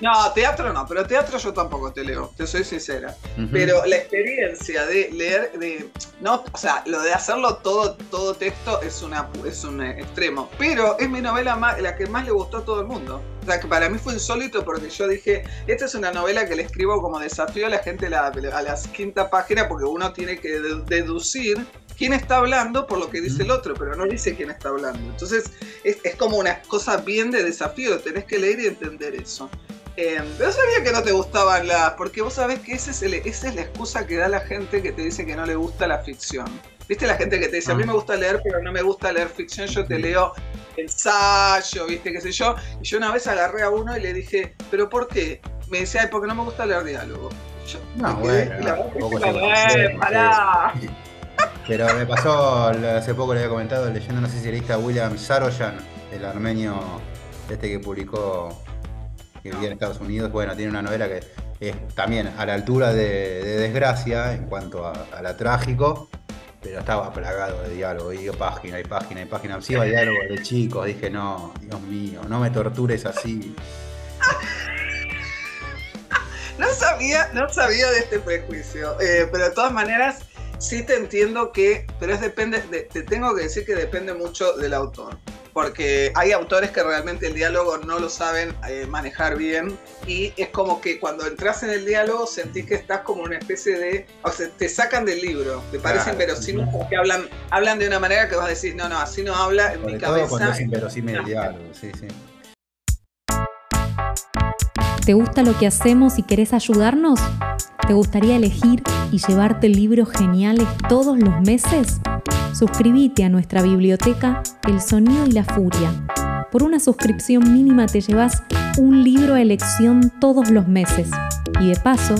No, teatro no, pero teatro yo tampoco te leo, te soy sincera. Pero la experiencia de leer, de no, o sea, lo de hacerlo todo, todo texto es una es un extremo. Pero es mi novela más, la que más le gustó a todo el mundo. O sea, que para mí fue insólito porque yo dije, esta es una novela que le escribo como desafío a la gente a la, a la quinta página porque uno tiene que deducir quién está hablando por lo que dice el otro, pero no dice quién está hablando. Entonces es, es como una cosa bien de desafío, tenés que leer y entender eso. Eh, pero sabía que no te gustaban las. Porque vos sabés que ese es esa es la excusa que da la gente que te dice que no le gusta la ficción. ¿Viste la gente que te dice, a mí me gusta leer, pero no me gusta leer ficción, yo te leo ensayo, ¿viste? ¿Qué sé yo? Y yo una vez agarré a uno y le dije, ¿pero por qué? Me decía, ay, porque no me gusta leer diálogo. Yo, no, bueno, Pero me pasó, hace poco le había comentado, leyendo, no sé si leíste a William Saroyan, el armenio este que publicó que vivía en Estados Unidos, bueno, tiene una novela que es también a la altura de, desgracia en cuanto a, la trágico, pero estaba plagado de diálogo, y página y página y página. Encima diálogo de chicos, dije, no, Dios mío, no me tortures así. no sabía, no sabía de este prejuicio, eh, pero de todas maneras sí te entiendo que, pero es depende, te tengo que decir que depende mucho del autor porque hay autores que realmente el diálogo no lo saben eh, manejar bien y es como que cuando entras en el diálogo sentís que estás como una especie de, o sea, te sacan del libro, te parecen inverosímiles porque hablan, hablan de una manera que vas a decir, no, no, así no habla en mi cabeza. Cuando es inverosímil el diálogo, sí, sí. ¿Te gusta lo que hacemos y querés ayudarnos? ¿Te gustaría elegir y llevarte libros geniales todos los meses? Suscríbete a nuestra biblioteca El Sonido y la Furia. Por una suscripción mínima te llevas un libro a elección todos los meses. Y de paso,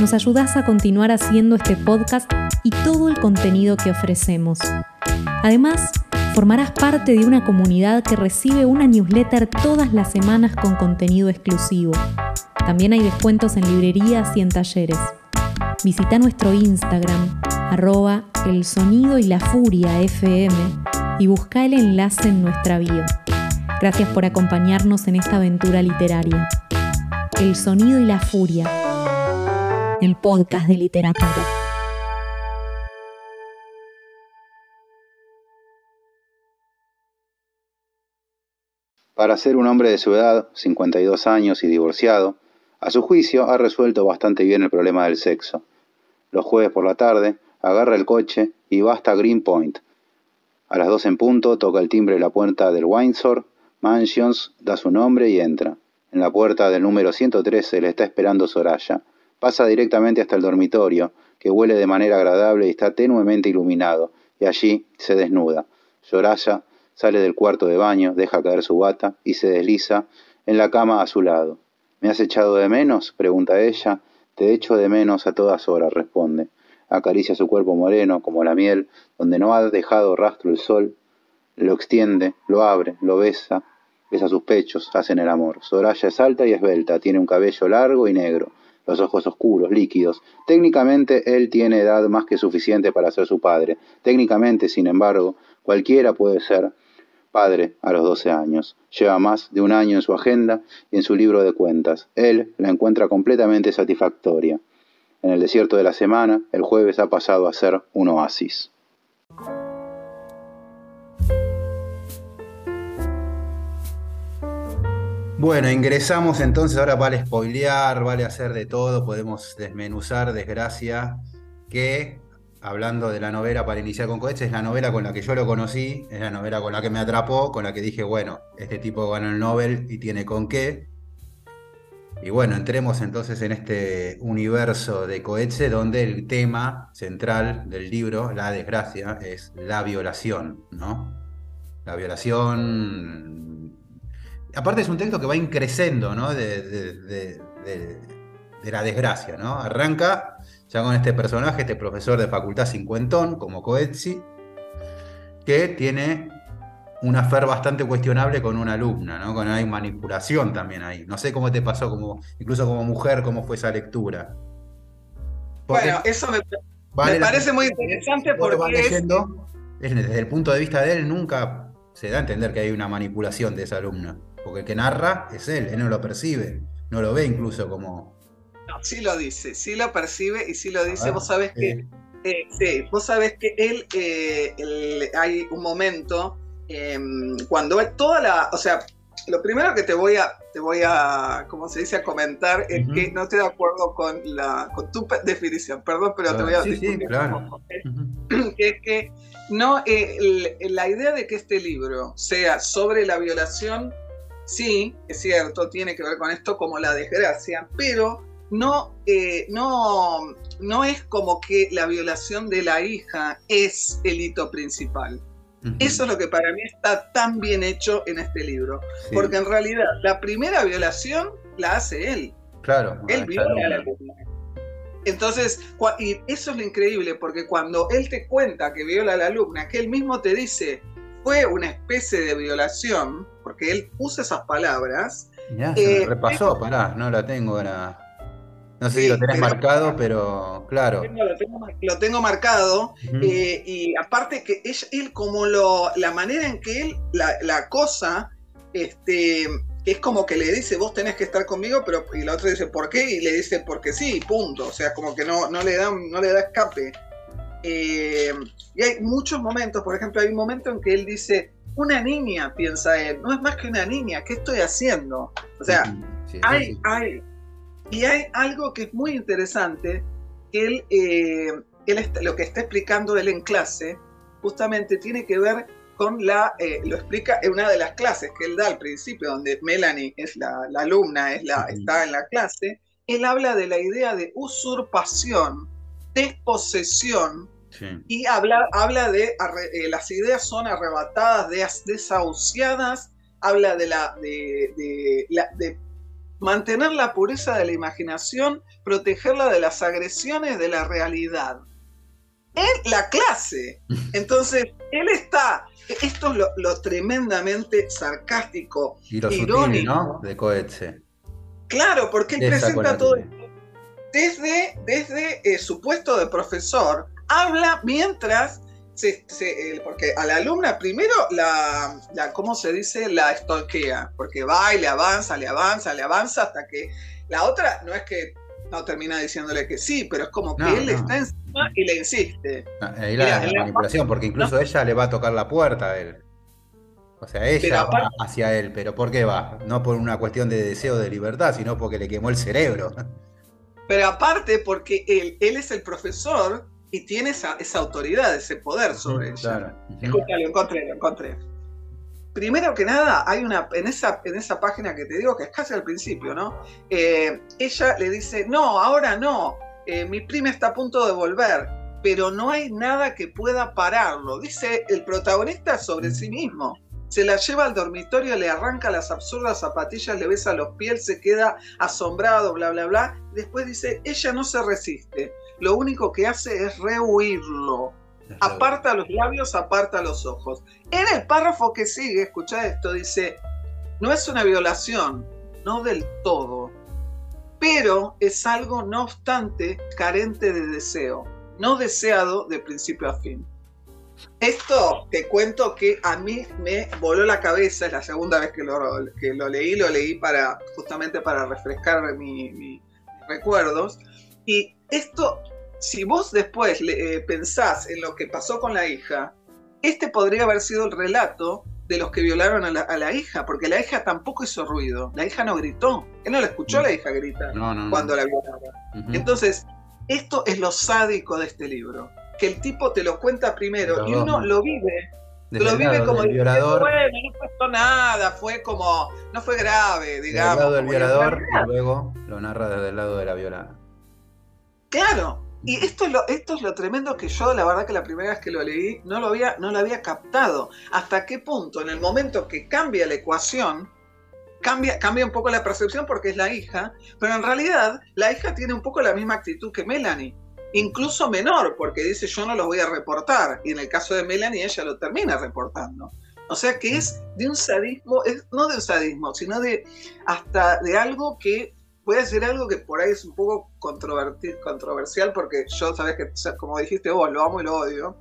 nos ayudas a continuar haciendo este podcast y todo el contenido que ofrecemos. Además, formarás parte de una comunidad que recibe una newsletter todas las semanas con contenido exclusivo. También hay descuentos en librerías y en talleres. Visita nuestro Instagram, arroba el sonido y la furia FM y busca el enlace en nuestra bio. Gracias por acompañarnos en esta aventura literaria. El sonido y la furia, el podcast de literatura. Para ser un hombre de su edad, 52 años y divorciado, a su juicio ha resuelto bastante bien el problema del sexo. Los jueves por la tarde agarra el coche y va hasta Greenpoint. A las dos en punto toca el timbre de la puerta del Windsor Mansions, da su nombre y entra. En la puerta del número 113 le está esperando Soraya. Pasa directamente hasta el dormitorio, que huele de manera agradable y está tenuemente iluminado, y allí se desnuda. Soraya sale del cuarto de baño, deja caer su bata y se desliza en la cama a su lado. ¿Me has echado de menos? pregunta ella. Te echo de menos a todas horas, responde acaricia su cuerpo moreno como la miel, donde no ha dejado rastro el sol, lo extiende, lo abre, lo besa, besa sus pechos, hacen el amor. Soraya es alta y esbelta, tiene un cabello largo y negro, los ojos oscuros, líquidos. Técnicamente él tiene edad más que suficiente para ser su padre. Técnicamente, sin embargo, cualquiera puede ser padre a los 12 años. Lleva más de un año en su agenda y en su libro de cuentas. Él la encuentra completamente satisfactoria. En el desierto de la semana, el jueves ha pasado a ser un oasis. Bueno, ingresamos entonces, ahora vale spoilear, vale hacer de todo, podemos desmenuzar Desgracia, que hablando de la novela para iniciar con cohetes, es la novela con la que yo lo conocí, es la novela con la que me atrapó, con la que dije, bueno, este tipo ganó el Nobel y tiene con qué. Y bueno, entremos entonces en este universo de Coetze, donde el tema central del libro, La desgracia, es la violación, ¿no? La violación. Aparte es un texto que va increciendo, ¿no? De, de, la desgracia, ¿no? Arranca ya con este personaje, este profesor de facultad cincuentón, como Coetzi, que tiene un afer bastante cuestionable con una alumna, ¿no? Con hay manipulación también ahí. No sé cómo te pasó, como, incluso como mujer, cómo fue esa lectura. bueno, eso me, parece muy interesante porque desde el punto de vista de él nunca se da a entender que hay una manipulación de esa alumna. Porque el que narra es él, él no lo percibe, no lo ve incluso como... No, sí lo dice, sí lo percibe y sí lo dice. vos sabés que... Eh, sí, vos sabés que él, eh, hay un momento Em, cuando toda la, o sea, lo primero que te voy a, te voy a, ¿cómo se dice?, a comentar es que no estoy de acuerdo con, la, con tu definición, perdón, pero te voy a decir que es que no, eh, la idea de que este libro sea sobre la violación, sí, es cierto, tiene que ver con esto como la desgracia, pero no, eh, no, no es como que la violación de la hija es el hito principal. Eso es lo que para mí está tan bien hecho en este libro. Porque en realidad la primera violación la hace él. Claro. Él viola a la alumna. Entonces, y eso es lo increíble, porque cuando él te cuenta que viola a la alumna, que él mismo te dice, fue una especie de violación, porque él usa esas palabras. Ya, se eh, repasó, pará, no la tengo ahora. No sé si lo tenés marcado, pero claro. Lo tengo, marcado. Eh, y aparte que él, como lo, la manera en que él la, cosa, este, es como que le dice, vos tenés que estar conmigo, pero y la otra dice, ¿por qué? Y le dice, porque sí, punto. O sea, como que no, no, le, da, no le da escape. Eh, y hay muchos momentos, por ejemplo, hay un momento en que él dice, una niña, piensa él, no es más que una niña, ¿qué estoy haciendo? O sea, hay, hay, y hay algo que es muy interesante, que él, eh, él lo que está explicando él en clase, justamente tiene que ver con la, eh, lo explica en una de las clases que él da al principio, donde Melanie es la, alumna, es la, está en la clase, él habla de la idea de usurpación, desposesión, y habla, habla de eh, las ideas son arrebatadas, desahuciadas, habla de la, de, la, de mantener la pureza de la imaginación, protegerla de las agresiones de la realidad en la clase. Entonces, él está, esto es lo, tremendamente sarcástico, y lo irónico. ¿no? De Coetze. Claro, porque él presenta todo desde, desde eh, su puesto de profesor, habla mientras se, porque a la alumna primero la, la, ¿cómo se dice? La stalkea, porque va y le avanza, le avanza, le avanza hasta que la otra no es que no termina diciéndole que sí, pero es como que él está encima y le insiste. ahí la, manipulación, porque incluso ella le va a tocar la puerta a él. O sea, ella va hacia él, pero ¿por qué va? No por una cuestión de deseo de libertad, sino porque le quemó el cerebro. Pero aparte porque él, él es el profesor y tiene esa, esa autoridad, ese poder sobre ella. Claro. lo encontré, lo encontré primero que nada, hay una, en esa, en esa página que te digo, que es casi al principio, ¿no? Eh, ella le dice, no, ahora no, eh, mi prima está a punto de volver, pero no hay nada que pueda pararlo. Dice el protagonista sobre sí mismo. Se la lleva al dormitorio, le arranca las absurdas zapatillas, le besa los pies, se queda asombrado, bla, bla, bla. Después dice, ella no se resiste. Lo único que hace es rehuirlo Aparta los labios, aparta los ojos. En el párrafo que sigue, escucha esto, dice, no es una violación, no del todo, pero es algo, no obstante, carente de deseo, no deseado de principio a fin. Esto te cuento que a mí me voló la cabeza, es la segunda vez que lo, que lo leí, lo leí para, justamente para refrescar mis recuerdos. Y esto si vos después le, eh, pensás en lo que pasó con la hija, este podría haber sido el relato de los que violaron a la, hija, porque la hija tampoco hizo ruido, la hija no gritó, él no la escuchó la hija gritar cuando la violaba. Entonces, esto es lo sádico de este libro, que el tipo te lo cuenta primero y uno lo vive lo vive como el violador. Bueno, no pasó nada, fue como, no fue grave, digamos. Desde el lado del violador y luego lo narra desde el lado de la violada. Claro, y esto es, lo, esto es lo tremendo que yo, la verdad que la primera vez que lo leí, no lo había, no lo había captado. ¿Hasta qué punto? En el momento que cambia la ecuación, cambia, cambia un poco la percepción porque es la hija, pero en realidad la hija tiene un poco la misma actitud que Melanie. Incluso menor, porque dice yo no los voy a reportar. Y en el caso de Melanie, ella lo termina reportando. O sea que es de un sadismo, es, no de un sadismo, sino de hasta de algo que voy a decir algo que por ahí es un poco controversial porque yo, sabes que, como dijiste vos, lo amo y lo odio,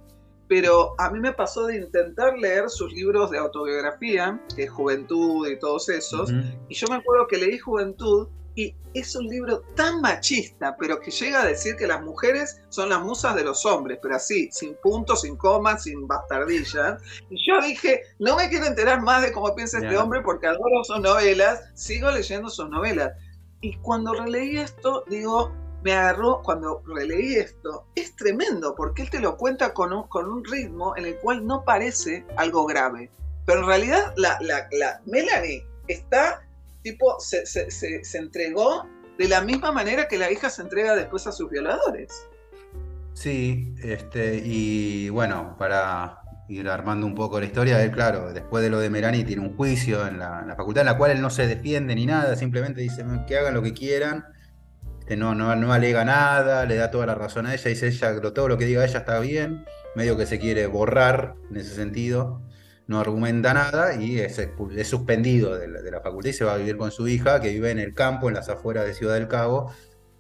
pero a mí me pasó de intentar leer sus libros de autobiografía, que es Juventud y todos esos, y yo me acuerdo que leí Juventud y es un libro tan machista, pero que llega a decir que las mujeres son las musas de los hombres, pero así, sin puntos, sin comas, sin bastardillas. Y yo dije, no me quiero enterar más de cómo piensa este hombre porque adoro sus novelas, sigo leyendo sus novelas. Y cuando releí esto, digo, me agarró, cuando releí esto, es tremendo, porque él te lo cuenta con un, con un ritmo en el cual no parece algo grave. Pero en realidad la, la, la Melanie está, tipo, se, se, se, se entregó de la misma manera que la hija se entrega después a sus violadores. Sí, este, y bueno, para ir armando un poco la historia. Él, claro, después de lo de Merani, tiene un juicio en la, facultad en la cual él no se defiende ni nada, simplemente dice que hagan lo que quieran. Este, no, no, no alega nada, le da toda la razón a ella, dice ella, todo lo que diga ella está bien, medio que se quiere borrar en ese sentido, no argumenta nada y es, es suspendido de la, de la facultad y se va a vivir con su hija que vive en el campo, en las afueras de Ciudad del Cabo,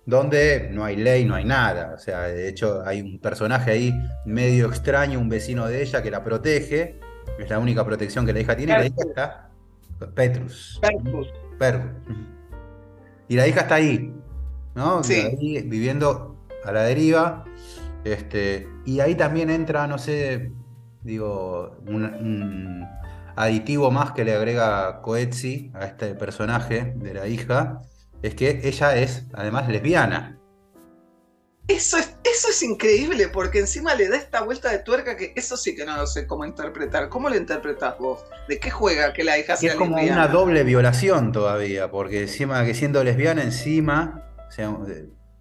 donde no hay ley, no hay nada. O sea, de hecho hay un personaje ahí medio extraño, un vecino de ella que la protege, es la única protección que la hija tiene, y la hija está Petrus. Petrus. Petrus. Y la hija está ahí, ¿no? Sí. Ahí, viviendo a la deriva. Este, y ahí también entra, no sé, digo, un, un aditivo más que le agrega Coetzee a este personaje de la hija, es que ella es además lesbiana. Eso es, eso es increíble, porque encima le da esta vuelta de tuerca que eso sí que no lo sé cómo interpretar. ¿Cómo lo interpretás vos? ¿De qué juega que la hija sea es como lesbiana? una doble violación todavía, porque encima que siendo lesbiana encima, o sea,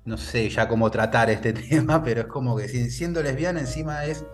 no sé ya cómo tratar este tema, pero es como que si- siendo lesbiana encima es,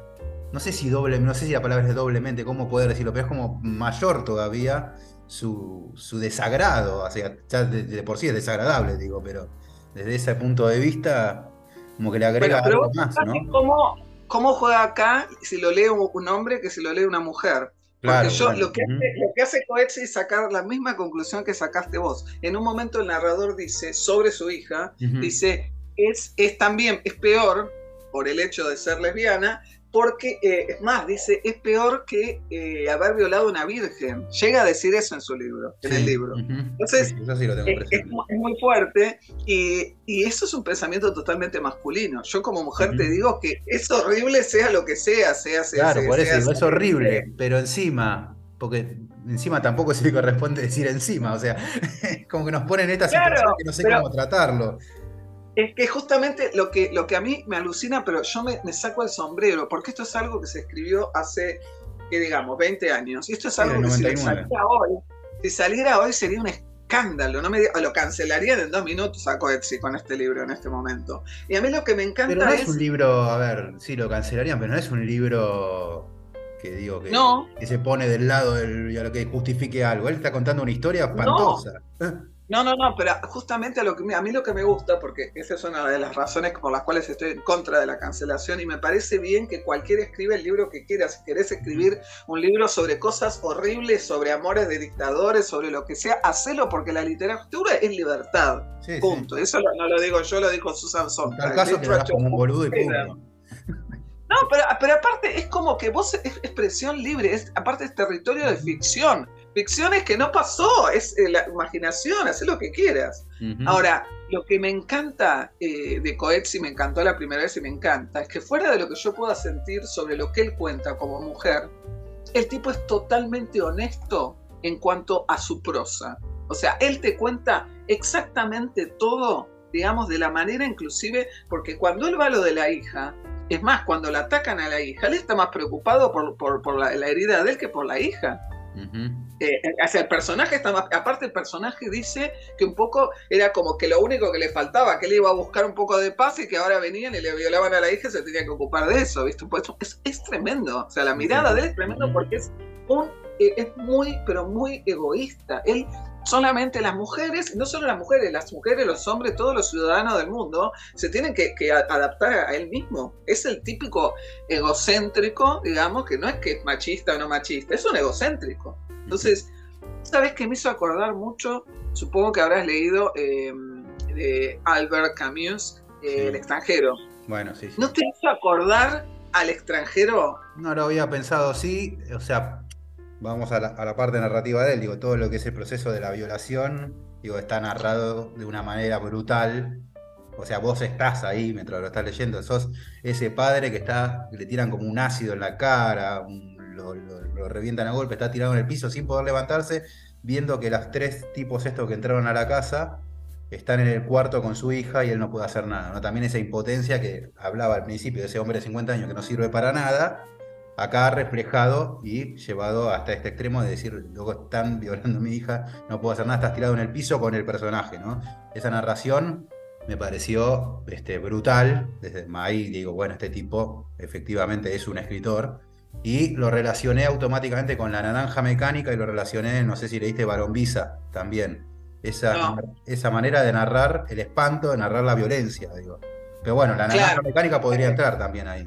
no sé si doble, no sé si la palabra es doblemente, cómo poder decirlo, pero es como mayor todavía su, su desagrado, o sea, ya de, de por sí es desagradable, digo, pero desde ese punto de vista, como que le agrega Bueno, pero algo más, ¿no? cómo, cómo juega acá si lo lee un hombre que si lo lee una mujer. Porque Claro, yo lo que hace, lo que hace Coetzee es sacar la misma conclusión que sacaste vos. En un momento el narrador dice sobre su hija, dice, es, es también, es peor por el hecho de ser lesbiana, porque, eh, es más, dice, es peor que eh, haber violado a una virgen. Llega a decir eso en su libro, en el libro. Entonces, Sí, eso sí lo tengo Es, muy fuerte y, y eso es un pensamiento totalmente masculino. Yo como mujer te digo que es horrible sea lo que sea, sea, sea, Claro, sea, por eso sea, digo, es sea, horrible, pero encima, porque encima tampoco se le corresponde decir encima, o sea, como que nos ponen en esta Claro, situación que no sé pero- cómo tratarlo. Es que justamente lo que, lo que a mí me alucina, pero yo me, me saco el sombrero, porque esto es algo que se escribió hace, que digamos, 20 años. Y esto es algo que si le 99. saliera hoy, si saliera hoy sería un escándalo. No me diga- lo cancelarían en dos minutos a Coetzee con este libro en este momento. Y a mí lo que me encanta Pero no es es... un libro, a ver, sí lo cancelarían, pero no es un libro que digo que, No. que se pone del lado del a lo que justifique algo. Él está contando una historia espantosa. No, no, no, pero justamente a, lo que, a mí lo que me gusta, porque esa es una de las razones por las cuales estoy en contra de la cancelación y me parece bien que cualquiera escriba el libro que quiera. Si querés escribir un libro sobre cosas horribles, sobre amores de dictadores, sobre lo que sea, hacelo porque la literatura es libertad. Sí, sí. Punto. Eso lo- no lo digo yo, lo dijo Susan Sontag. caso quedarás como un boludo y punto. No, pero, pero aparte es como que vos es expresión libre, es, aparte es territorio de ficción. Ficción es que no pasó, es eh, la imaginación, haz lo que quieras. Ahora, lo que me encanta eh, de Coetzee, me encantó la primera vez y me encanta, es que fuera de lo que yo pueda sentir sobre lo que él cuenta como mujer, el tipo es totalmente honesto en cuanto a su prosa. O sea, él te cuenta exactamente todo, digamos, de la manera inclusive, porque cuando él va a lo de la hija, es más, cuando la atacan a la hija, él está más preocupado por, por- por la, la herida de él que por la hija. Eh, sea, el personaje está más. Aparte, el personaje dice que un poco era como que lo único que le faltaba, que él iba a buscar un poco de paz y que ahora venían y le violaban a la hija y se tenía que ocupar de eso, ¿viste? Pues es, es tremendo. O sea, la mirada de él es tremendo porque es un. eh, es muy, pero muy egoísta. Él solamente las mujeres, no solo las mujeres, las mujeres, los hombres, todos los ciudadanos del mundo se tienen que, que adaptar a, él mismo. Es el típico egocéntrico, digamos, que no es que es machista o no machista, es un egocéntrico. Entonces, ¿sabes qué me hizo acordar mucho? Supongo que habrás leído eh, de Albert Camus, eh, Sí. El extranjero. Bueno, sí, sí. ¿No te hizo acordar al extranjero? No lo había pensado así, o sea, vamos a la, parte narrativa de él, digo, todo lo que es el proceso de la violación, digo, está narrado de una manera brutal, o sea, vos estás ahí mientras lo estás leyendo, sos ese padre que está, le tiran como un ácido en la cara, lo revientan a golpe, está tirado en el piso sin poder levantarse, viendo que los tres tipos estos que entraron a la casa están en el cuarto con su hija y él no puede hacer nada, ¿no? También esa impotencia que hablaba al principio de ese hombre de 50 años que no sirve para nada, acá reflejado y llevado hasta este extremo de decir, luego están violando a mi hija, no puedo hacer nada, estás tirado en el piso con el personaje, ¿no? Esa narración me pareció este, brutal, desde ahí digo, bueno, este tipo efectivamente es un escritor, y lo relacioné automáticamente con La Naranja Mecánica y lo relacioné, no sé si leíste Barón Visa también, esa, No. esa manera de narrar el espanto, de narrar la violencia, digo. Pero bueno, La Naranja Claro. Mecánica podría entrar también ahí.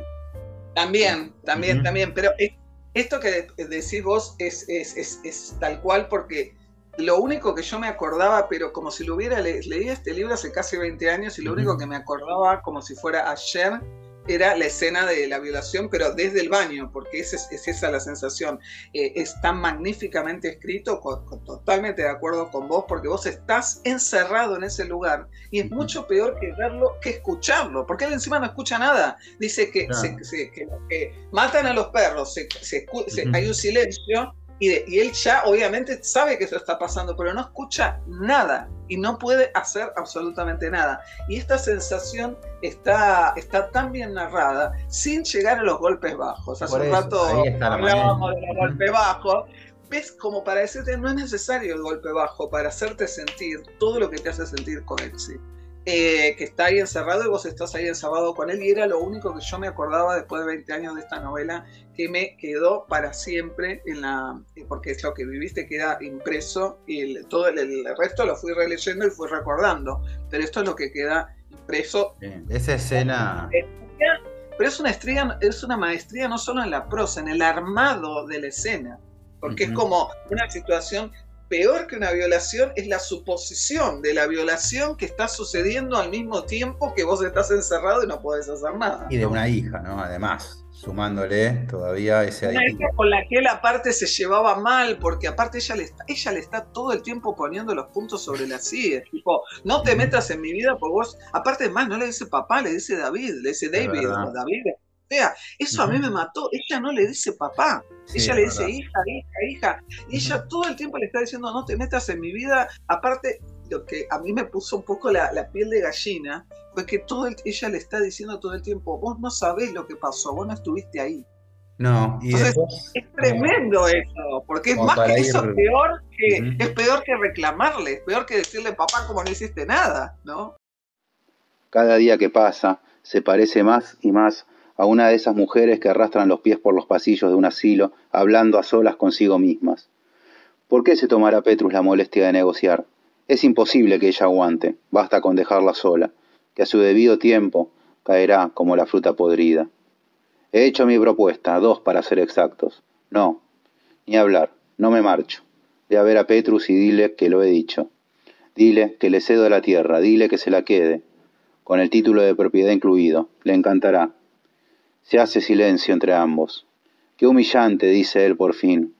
También, también, también. Pero es- esto que de- decís vos es, es, es- es tal cual porque lo único que yo me acordaba, pero como si lo hubiera le- leí este libro hace casi 20 años y lo único que me acordaba como si fuera ayer, era la escena de la violación, pero desde el baño, porque es, es esa la sensación. Eh, es tan magníficamente escrito, totalmente de acuerdo con vos, porque vos estás encerrado en ese lugar y es mucho peor que verlo que escucharlo, porque él encima no escucha nada. Dice que, que, matan a los perros, hay un silencio y, él ya obviamente sabe que eso está pasando, pero no escucha nada y no puede hacer absolutamente nada. Y esta sensación está, está tan bien narrada sin llegar a los golpes bajos. Hace un rato hablábamos de los golpes bajos. Ves como para decirte no es necesario el golpe bajo para hacerte sentir todo lo que te hace sentir Etsy. Eh, que está ahí encerrado y vos estás ahí encerrado con él y era lo único que yo me acordaba después de 20 años de esta novela que me quedó para siempre en la porque es lo que viviste queda impreso y el, todo el, resto lo fui releyendo y fui recordando pero esto es lo que queda impreso. Esa escena pero es una estrella es una maestría no solo en la prosa en el armado de la escena porque es como una situación peor que una violación es la suposición de la violación que está sucediendo al mismo tiempo que vos estás encerrado y no podés hacer nada. Y de una hija, ¿no? Además, sumándole todavía ese... Una hija con la que él aparte se llevaba mal, porque aparte ella le está, ella le está todo el tiempo poniendo los puntos sobre la silla. Tipo, no te metas en mi vida por vos... Aparte más, no le dice papá, le dice David, le dice David, David sea, eso a mí me mató. Ella no le dice papá, ella le dice hija, hija, hija. Y ella todo el tiempo le está diciendo, no te metas en mi vida. Aparte, lo que a mí me puso un poco la, piel de gallina fue que todo ella le está diciendo todo el tiempo, vos no sabés lo que pasó, vos no estuviste ahí. No, y Entonces, es tremendo eso, porque es más que eso, peor que, es peor que reclamarle, es peor que decirle papá como no hiciste nada, ¿no? Cada día que pasa se parece más y más a una de esas mujeres que arrastran los pies por los pasillos de un asilo, hablando a solas consigo mismas. ¿Por qué se tomará Petrus la molestia de negociar? Es imposible que ella aguante, basta con dejarla sola, que a su debido tiempo caerá como la fruta podrida. He hecho mi propuesta, dos para ser exactos. No, ni hablar, no me marcho. Ve a ver a Petrus y dile que lo he dicho. Dile que le cedo la tierra, dile que se la quede, con el título de propiedad incluido. Le encantará. Se hace silencio entre ambos. Qué humillante, dice él por fin.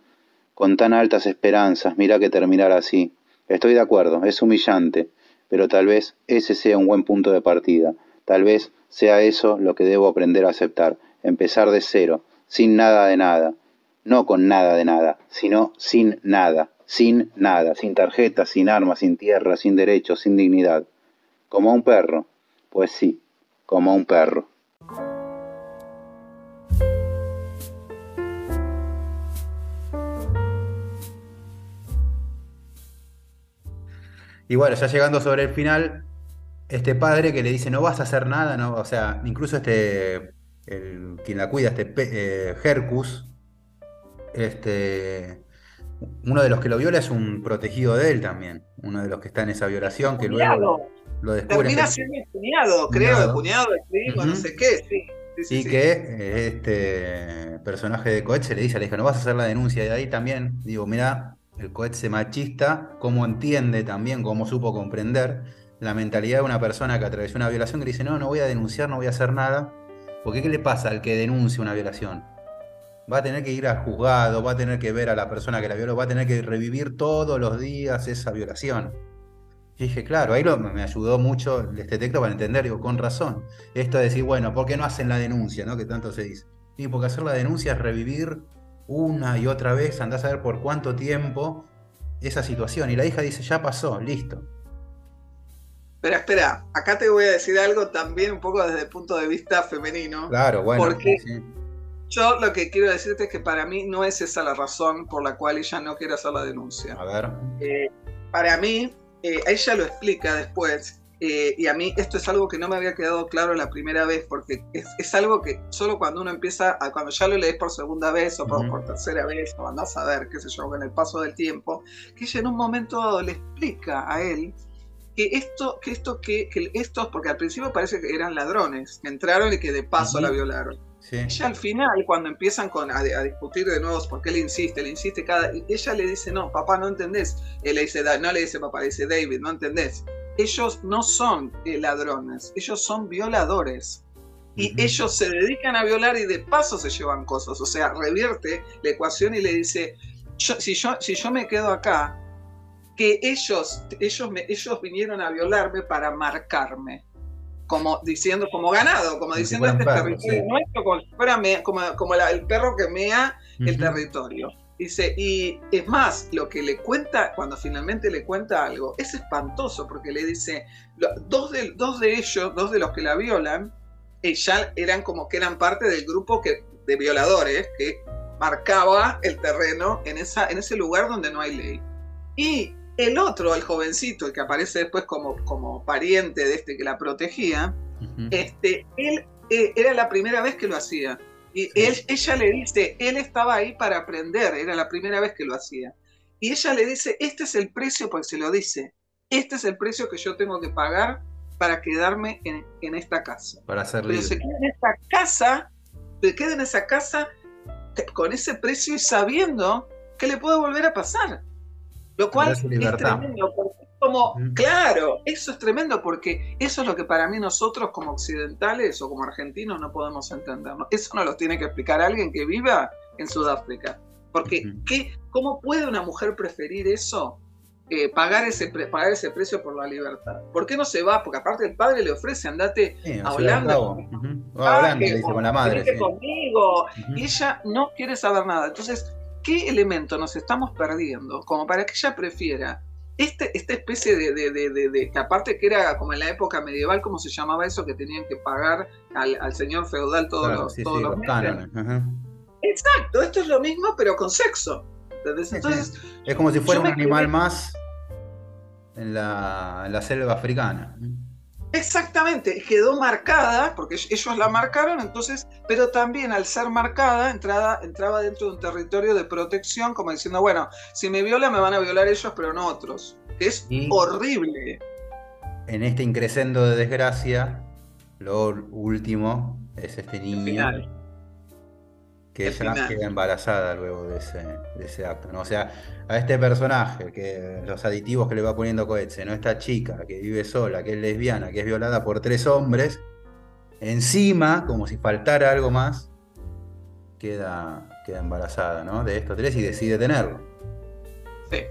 Con tan altas esperanzas, mira que terminar así. Estoy de acuerdo, es humillante, pero tal vez ese sea un buen punto de partida. Tal vez sea eso lo que debo aprender a aceptar. Empezar de cero, sin nada de nada. No con nada de nada, sino sin nada, sin nada, sin tarjeta, sin armas, sin tierra, sin derechos, sin dignidad. Como un perro. Pues sí, como un perro. Y bueno, ya llegando sobre el final, este padre que le dice, no vas a hacer nada, no, o sea, incluso este, el, quien la cuida, este eh, Hercus, este, uno de los que lo viola es un protegido de él también, uno de los que está en esa violación, que luego lo descubre. Termina siendo el cuñado, creo, el cuñado de primo, no sé qué, sí. y que eh, este personaje de Coetze le dice a la hija, no vas a hacer la denuncia, y ahí también digo, mira, el cohete machista, cómo entiende también, cómo supo comprender la mentalidad de una persona que atravesó una violación que dice, no, no voy a denunciar, no voy a hacer nada. Porque ¿qué le pasa al que denuncia una violación? Va a tener que ir al juzgado, va a tener que ver a la persona que la violó, va a tener que revivir todos los días esa violación. Y dije, claro, ahí me ayudó mucho este texto para entender, digo, con razón. Esto de decir, bueno, ¿por qué no hacen la denuncia? ¿no? Que tanto se dice. Y porque hacer la denuncia es revivir una y otra vez, andás a ver por cuánto tiempo esa situación. Y la hija dice, ya pasó, listo. Pero espera, acá te voy a decir algo también un poco desde el punto de vista femenino. Claro, bueno. Porque yo lo que quiero decirte es que para mí no es esa la razón por la cual ella no quiere hacer la denuncia. A ver. Eh, para mí, eh, ella lo explica después, eh, y a mí esto es algo que no me había quedado claro la primera vez, porque es, algo que solo cuando uno empieza, a, cuando ya lo lees por segunda vez o por, tercera vez, o andás a ver, qué sé yo, con el paso del tiempo, que ella en un momento le explica a él que esto, que esto, que, que estos, porque al principio parece que eran ladrones, que entraron y que de paso la violaron. Ella al final, cuando empiezan con, a, discutir de nuevo, porque él insiste, le insiste cada. Ella le dice, no, papá, no entendés. Él le dice, no le dice papá, le dice David, no entendés ellos no son eh, ladrones, ellos son violadores. y ellos se dedican a violar y de paso se llevan cosas. O sea, revierte la ecuación y le dice, si, yo, si yo me quedo acá, que ellos, ellos, me, ellos vinieron a violarme para marcarme. Como diciendo, como ganado, como diciendo este territorio nuestro, como, como, el perro que mea el territorio. Dice, y es más, lo que le cuenta, cuando finalmente le cuenta algo, es espantoso, porque le dice, dos de, dos de ellos, dos de los que la violan, eh, ya eran como que eran parte del grupo que, de violadores que marcaba el terreno en, esa, en ese lugar donde no hay ley. Y el otro, el jovencito, el que aparece después como, como pariente de este que la protegía, este, él eh, era la primera vez que lo hacía. Y ella le dice, él estaba ahí para aprender, era la primera vez que lo hacía. Y ella le dice, este es el precio, porque se lo dice, este es el precio que yo tengo que pagar para quedarme en, esta casa. Para ser Pero se queda en esta casa, se queda en esa casa con ese precio y sabiendo que le puede volver a pasar. Lo cual es tremendo, como, claro, eso es tremendo porque eso es lo que para mí nosotros como occidentales o como argentinos no podemos entender. Eso no lo tiene que explicar alguien que viva en Sudáfrica. Porque, ¿qué, ¿cómo puede una mujer preferir eso? Eh, pagar, ese pagar ese precio por la libertad. ¿Por qué no se va? Porque aparte el padre le ofrece, andate a Holanda. con la madre. conmigo. Y ella no quiere saber nada. Entonces, ¿qué elemento nos estamos perdiendo como para que ella prefiera este, esta especie de, de, que aparte que era como en la época medieval, ¿cómo se llamaba eso? Que tenían que pagar al, señor feudal todos los, todos los, Exacto, esto es lo mismo, pero con sexo. Entonces, es como si fuera un animal más en la, en la selva africana. Exactamente, quedó marcada, porque ellos la marcaron, entonces, pero también al ser marcada, entrada, entraba dentro de un territorio de protección, como diciendo, bueno, si me viola me van a violar ellos, pero no otros. Es horrible. En este increscendo de desgracia, lo último es este niño que ella queda embarazada luego de ese, acto, ¿no? O sea, a este personaje, que los aditivos que le va poniendo Coetze, ¿no? Esta chica que vive sola, que es lesbiana, que es violada por tres hombres, encima, como si faltara algo más, queda, queda embarazada, ¿no? De estos tres y decide tenerlo. Sí.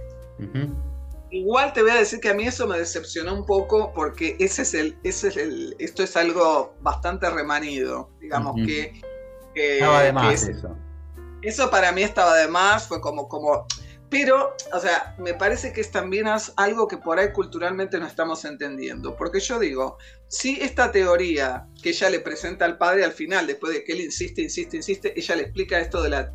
Igual te voy a decir que a mí eso me decepcionó un poco porque ese es el, ese es el, esto es algo bastante remanido, digamos que estaba de más eso. Eso para mí estaba de más, fue como, como, pero, o sea, me parece que es también algo que por ahí culturalmente no estamos entendiendo. Porque yo digo, si esta teoría que ella le presenta al padre al final, después de que él insiste, insiste, insiste, ella le explica esto de la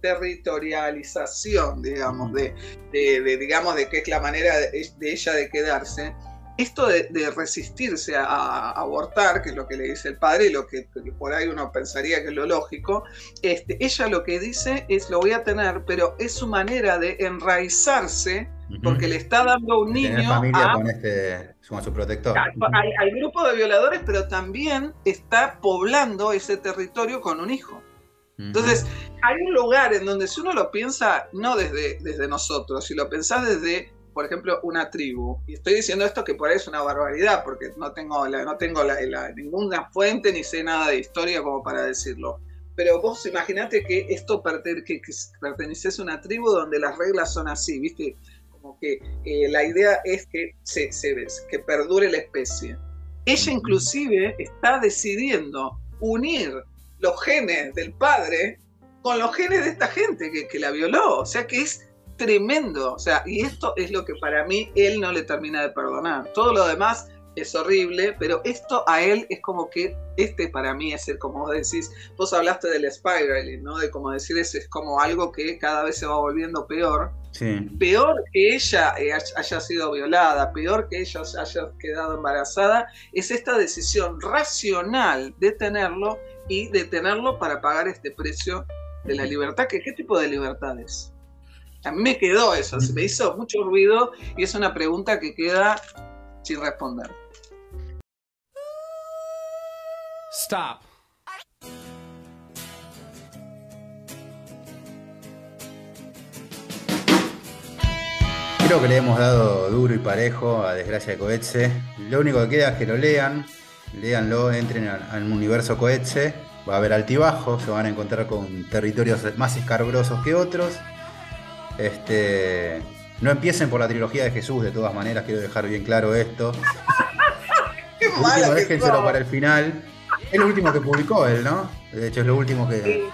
territorialización, digamos, de, de, digamos, de que es la manera de ella de quedarse esto de, resistirse a, abortar, que es lo que le dice el padre y lo que, por ahí uno pensaría que es lo lógico, este, ella lo que dice es lo voy a tener, pero es su manera de enraizarse porque le está dando un niño familia con este su protector. Al, grupo de violadores, pero también está poblando ese territorio con un hijo. Entonces, hay un lugar en donde si uno lo piensa, no desde, desde nosotros, si lo pensás desde por ejemplo, una tribu, y estoy diciendo esto que por ahí es una barbaridad, porque no tengo, no tengo ninguna fuente ni sé nada de historia como para decirlo, pero vos imaginate que esto que, pertenece a una tribu donde las reglas son así, ¿viste? Como que eh, la idea es que, se, se, que perdure la especie. Ella inclusive está decidiendo unir los genes del padre con los genes de esta gente que, que la violó. O sea que es tremendo. O sea, y esto es lo que para mí él no le termina de perdonar. Todo lo demás es horrible, pero esto a él es como que este para mí es el, como vos decís, vos hablaste del spiraling, ¿no? De como decir, es, es como algo que cada vez se va volviendo peor. Peor que ella eh, haya sido violada, peor que ella haya quedado embarazada, es esta decisión racional de tenerlo y de tenerlo para pagar este precio de la libertad. ¿Qué, qué tipo de libertad es? A mí me quedó eso, se me hizo mucho ruido y es una pregunta que queda sin responder. Stop. Creo que le hemos dado duro y parejo a Desgracia de Coetze. Lo único que queda es que lo lean léanlo, entren al, universo Coetze, va a haber altibajos, se van a encontrar con territorios más escarbrosos que otros. Este, no empiecen por la trilogía de Jesús, de todas maneras, quiero dejar bien claro esto. Qué mala déjenselo para el final. Es lo último que publicó él, ¿no? De hecho, es lo último que.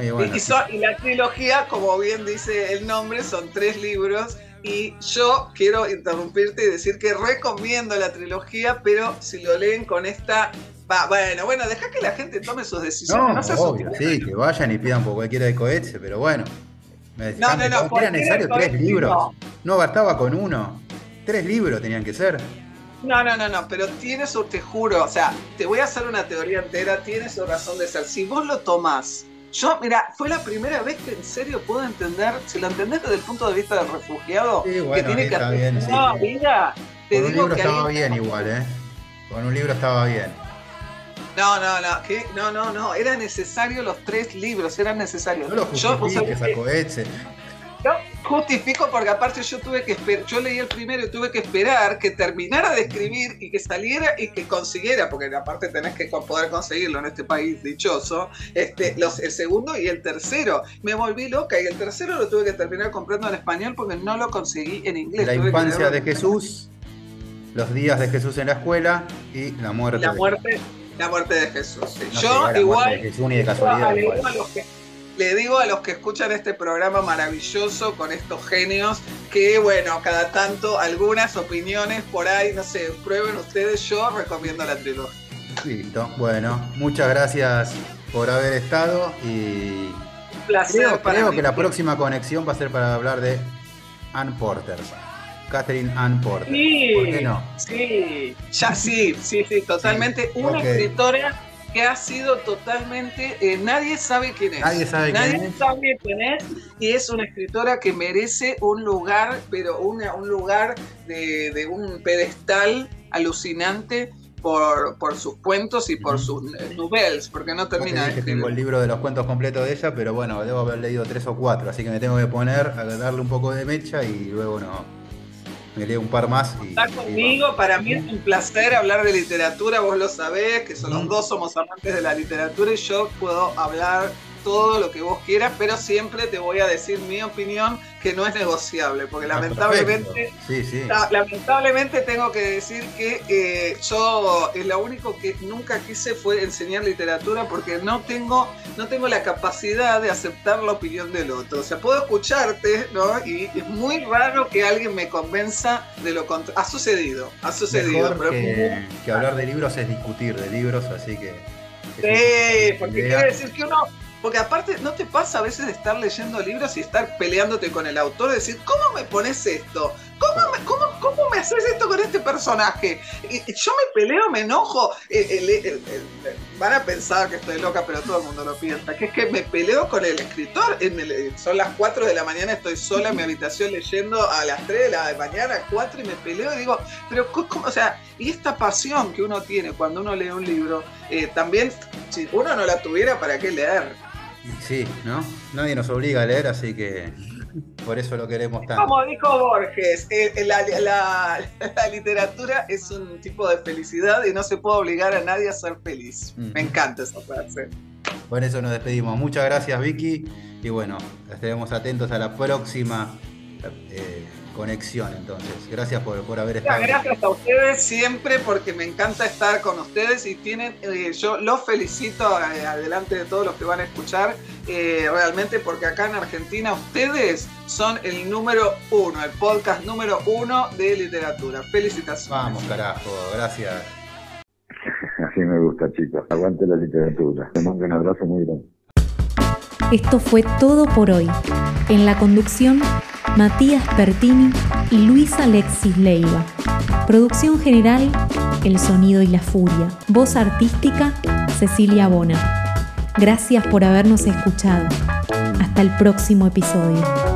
y, la trilogía, como bien dice el nombre, son tres libros. Y yo quiero interrumpirte y decir que recomiendo la trilogía, pero si lo leen con esta bueno, bueno, deja que la gente tome sus decisiones. No, obvio, sí, que vayan y pidan por cualquiera de cohete, pero bueno. No, no, no. Era necesario tres libros. No. bastaba con uno. Tres libros tenían que ser. No, no, no, no, pero tiene su, te juro, o sea, te voy a hacer una teoría entera, tiene su razón de ser. Si vos lo tomás, yo, mira, fue la primera vez que en serio puedo entender, si lo entendés desde el punto de vista del refugiado, sí, bueno, que tiene que hacer bien, vida, te Con un libro estaba bien igual, ¿eh? Con un libro estaba bien. No, no, no, ¿qué? no, no, no, era necesario los tres libros, eran necesarios. No lo sacó ese. Yo justifico porque aparte yo tuve que esperar, yo leí el primero y tuve que esperar que terminara de escribir y que saliera y que consiguiera, porque aparte tenés que poder conseguirlo en este país dichoso, este, los, el segundo y el tercero. Me volví loca y el tercero lo tuve que terminar comprando en español porque no lo conseguí en inglés. La infancia de Jesús, los días de Jesús en la escuela y la muerte. La muerte la muerte de Jesús. Yo igual, le digo a los que escuchan este programa maravilloso con estos genios que, bueno, cada tanto algunas opiniones por ahí, no sé, prueben ustedes, yo recomiendo la trilogía. Listo, bueno, muchas gracias por haber estado y placer creo, creo que la próxima conexión va a ser para hablar de Ann Porter. Catherine Ann Porter. Sí, ¿Por qué no? Sí, ya sí, sí, sí, totalmente. Una escritora que ha sido totalmente. Eh, nadie sabe quién es. Nadie sabe quién es. sabe quién es. Y es una escritora que merece un lugar, pero una, un lugar de, de un pedestal alucinante por, por, sus cuentos y por sus novelas, porque no termina de que tengo el libro de los cuentos completos de ella, pero bueno, debo haber leído tres o cuatro, así que me tengo que poner a darle un poco de mecha y luego no, me leo un par más. Y, Está conmigo, para mí es un placer hablar de literatura, vos lo sabés, que son los dos somos amantes de la literatura y yo puedo hablar todo lo que vos quieras, pero siempre te voy a decir mi opinión que no es negociable, porque ah, lamentablemente, lamentablemente tengo que decir que eh, yo eh, lo único que nunca quise fue enseñar literatura porque no tengo, no tengo la capacidad de aceptar la opinión del otro. O sea, puedo escucharte, ¿no? Y es muy raro que alguien me convenza de lo contrario. Ha sucedido, ha sucedido. que, hablar de libros es discutir de libros, así que... Sí, porque quiere decir que uno porque aparte, ¿no te pasa a veces de estar leyendo libros y estar peleándote con el autor? decir, ¿cómo me pones esto? ¿Cómo me, cómo, cómo me haces esto con este personaje? Y, yo me peleo, me enojo. van a pensar que estoy loca, pero todo el mundo lo piensa. Que es que me peleo con el escritor. son las 4 de la mañana, estoy sola en mi habitación leyendo a las 3 de la mañana, 4 y me peleo y digo, pero ¿cómo? O sea, y esta pasión que uno tiene cuando uno lee un libro, eh, también, si uno no la tuviera, ¿para qué leer? Sí, ¿no? Nadie nos obliga a leer, así que por eso lo queremos tanto. Como dijo Borges, la, literatura es un tipo de felicidad y no se puede obligar a nadie a ser feliz. Me encanta esa frase. Por eso nos despedimos. Muchas gracias, Vicky. Y bueno, estaremos atentos a la próxima. Eh, conexión entonces. Gracias por, por haber estado. Gracias a ustedes siempre porque me encanta estar con ustedes y tienen, eh, yo los felicito eh, adelante de todos los que van a escuchar, eh, realmente porque acá en Argentina ustedes son el número uno, el podcast número uno de literatura. Felicitaciones. Vamos, carajo, gracias. Así me gusta, chicos. Aguante la literatura. Te mando un abrazo muy grande. Esto fue todo por hoy. En la conducción, Matías Pertini y Luis Alexis Leiva. Producción general, El Sonido y la Furia. Voz artística, Cecilia Bona. Gracias por habernos escuchado. Hasta el próximo episodio.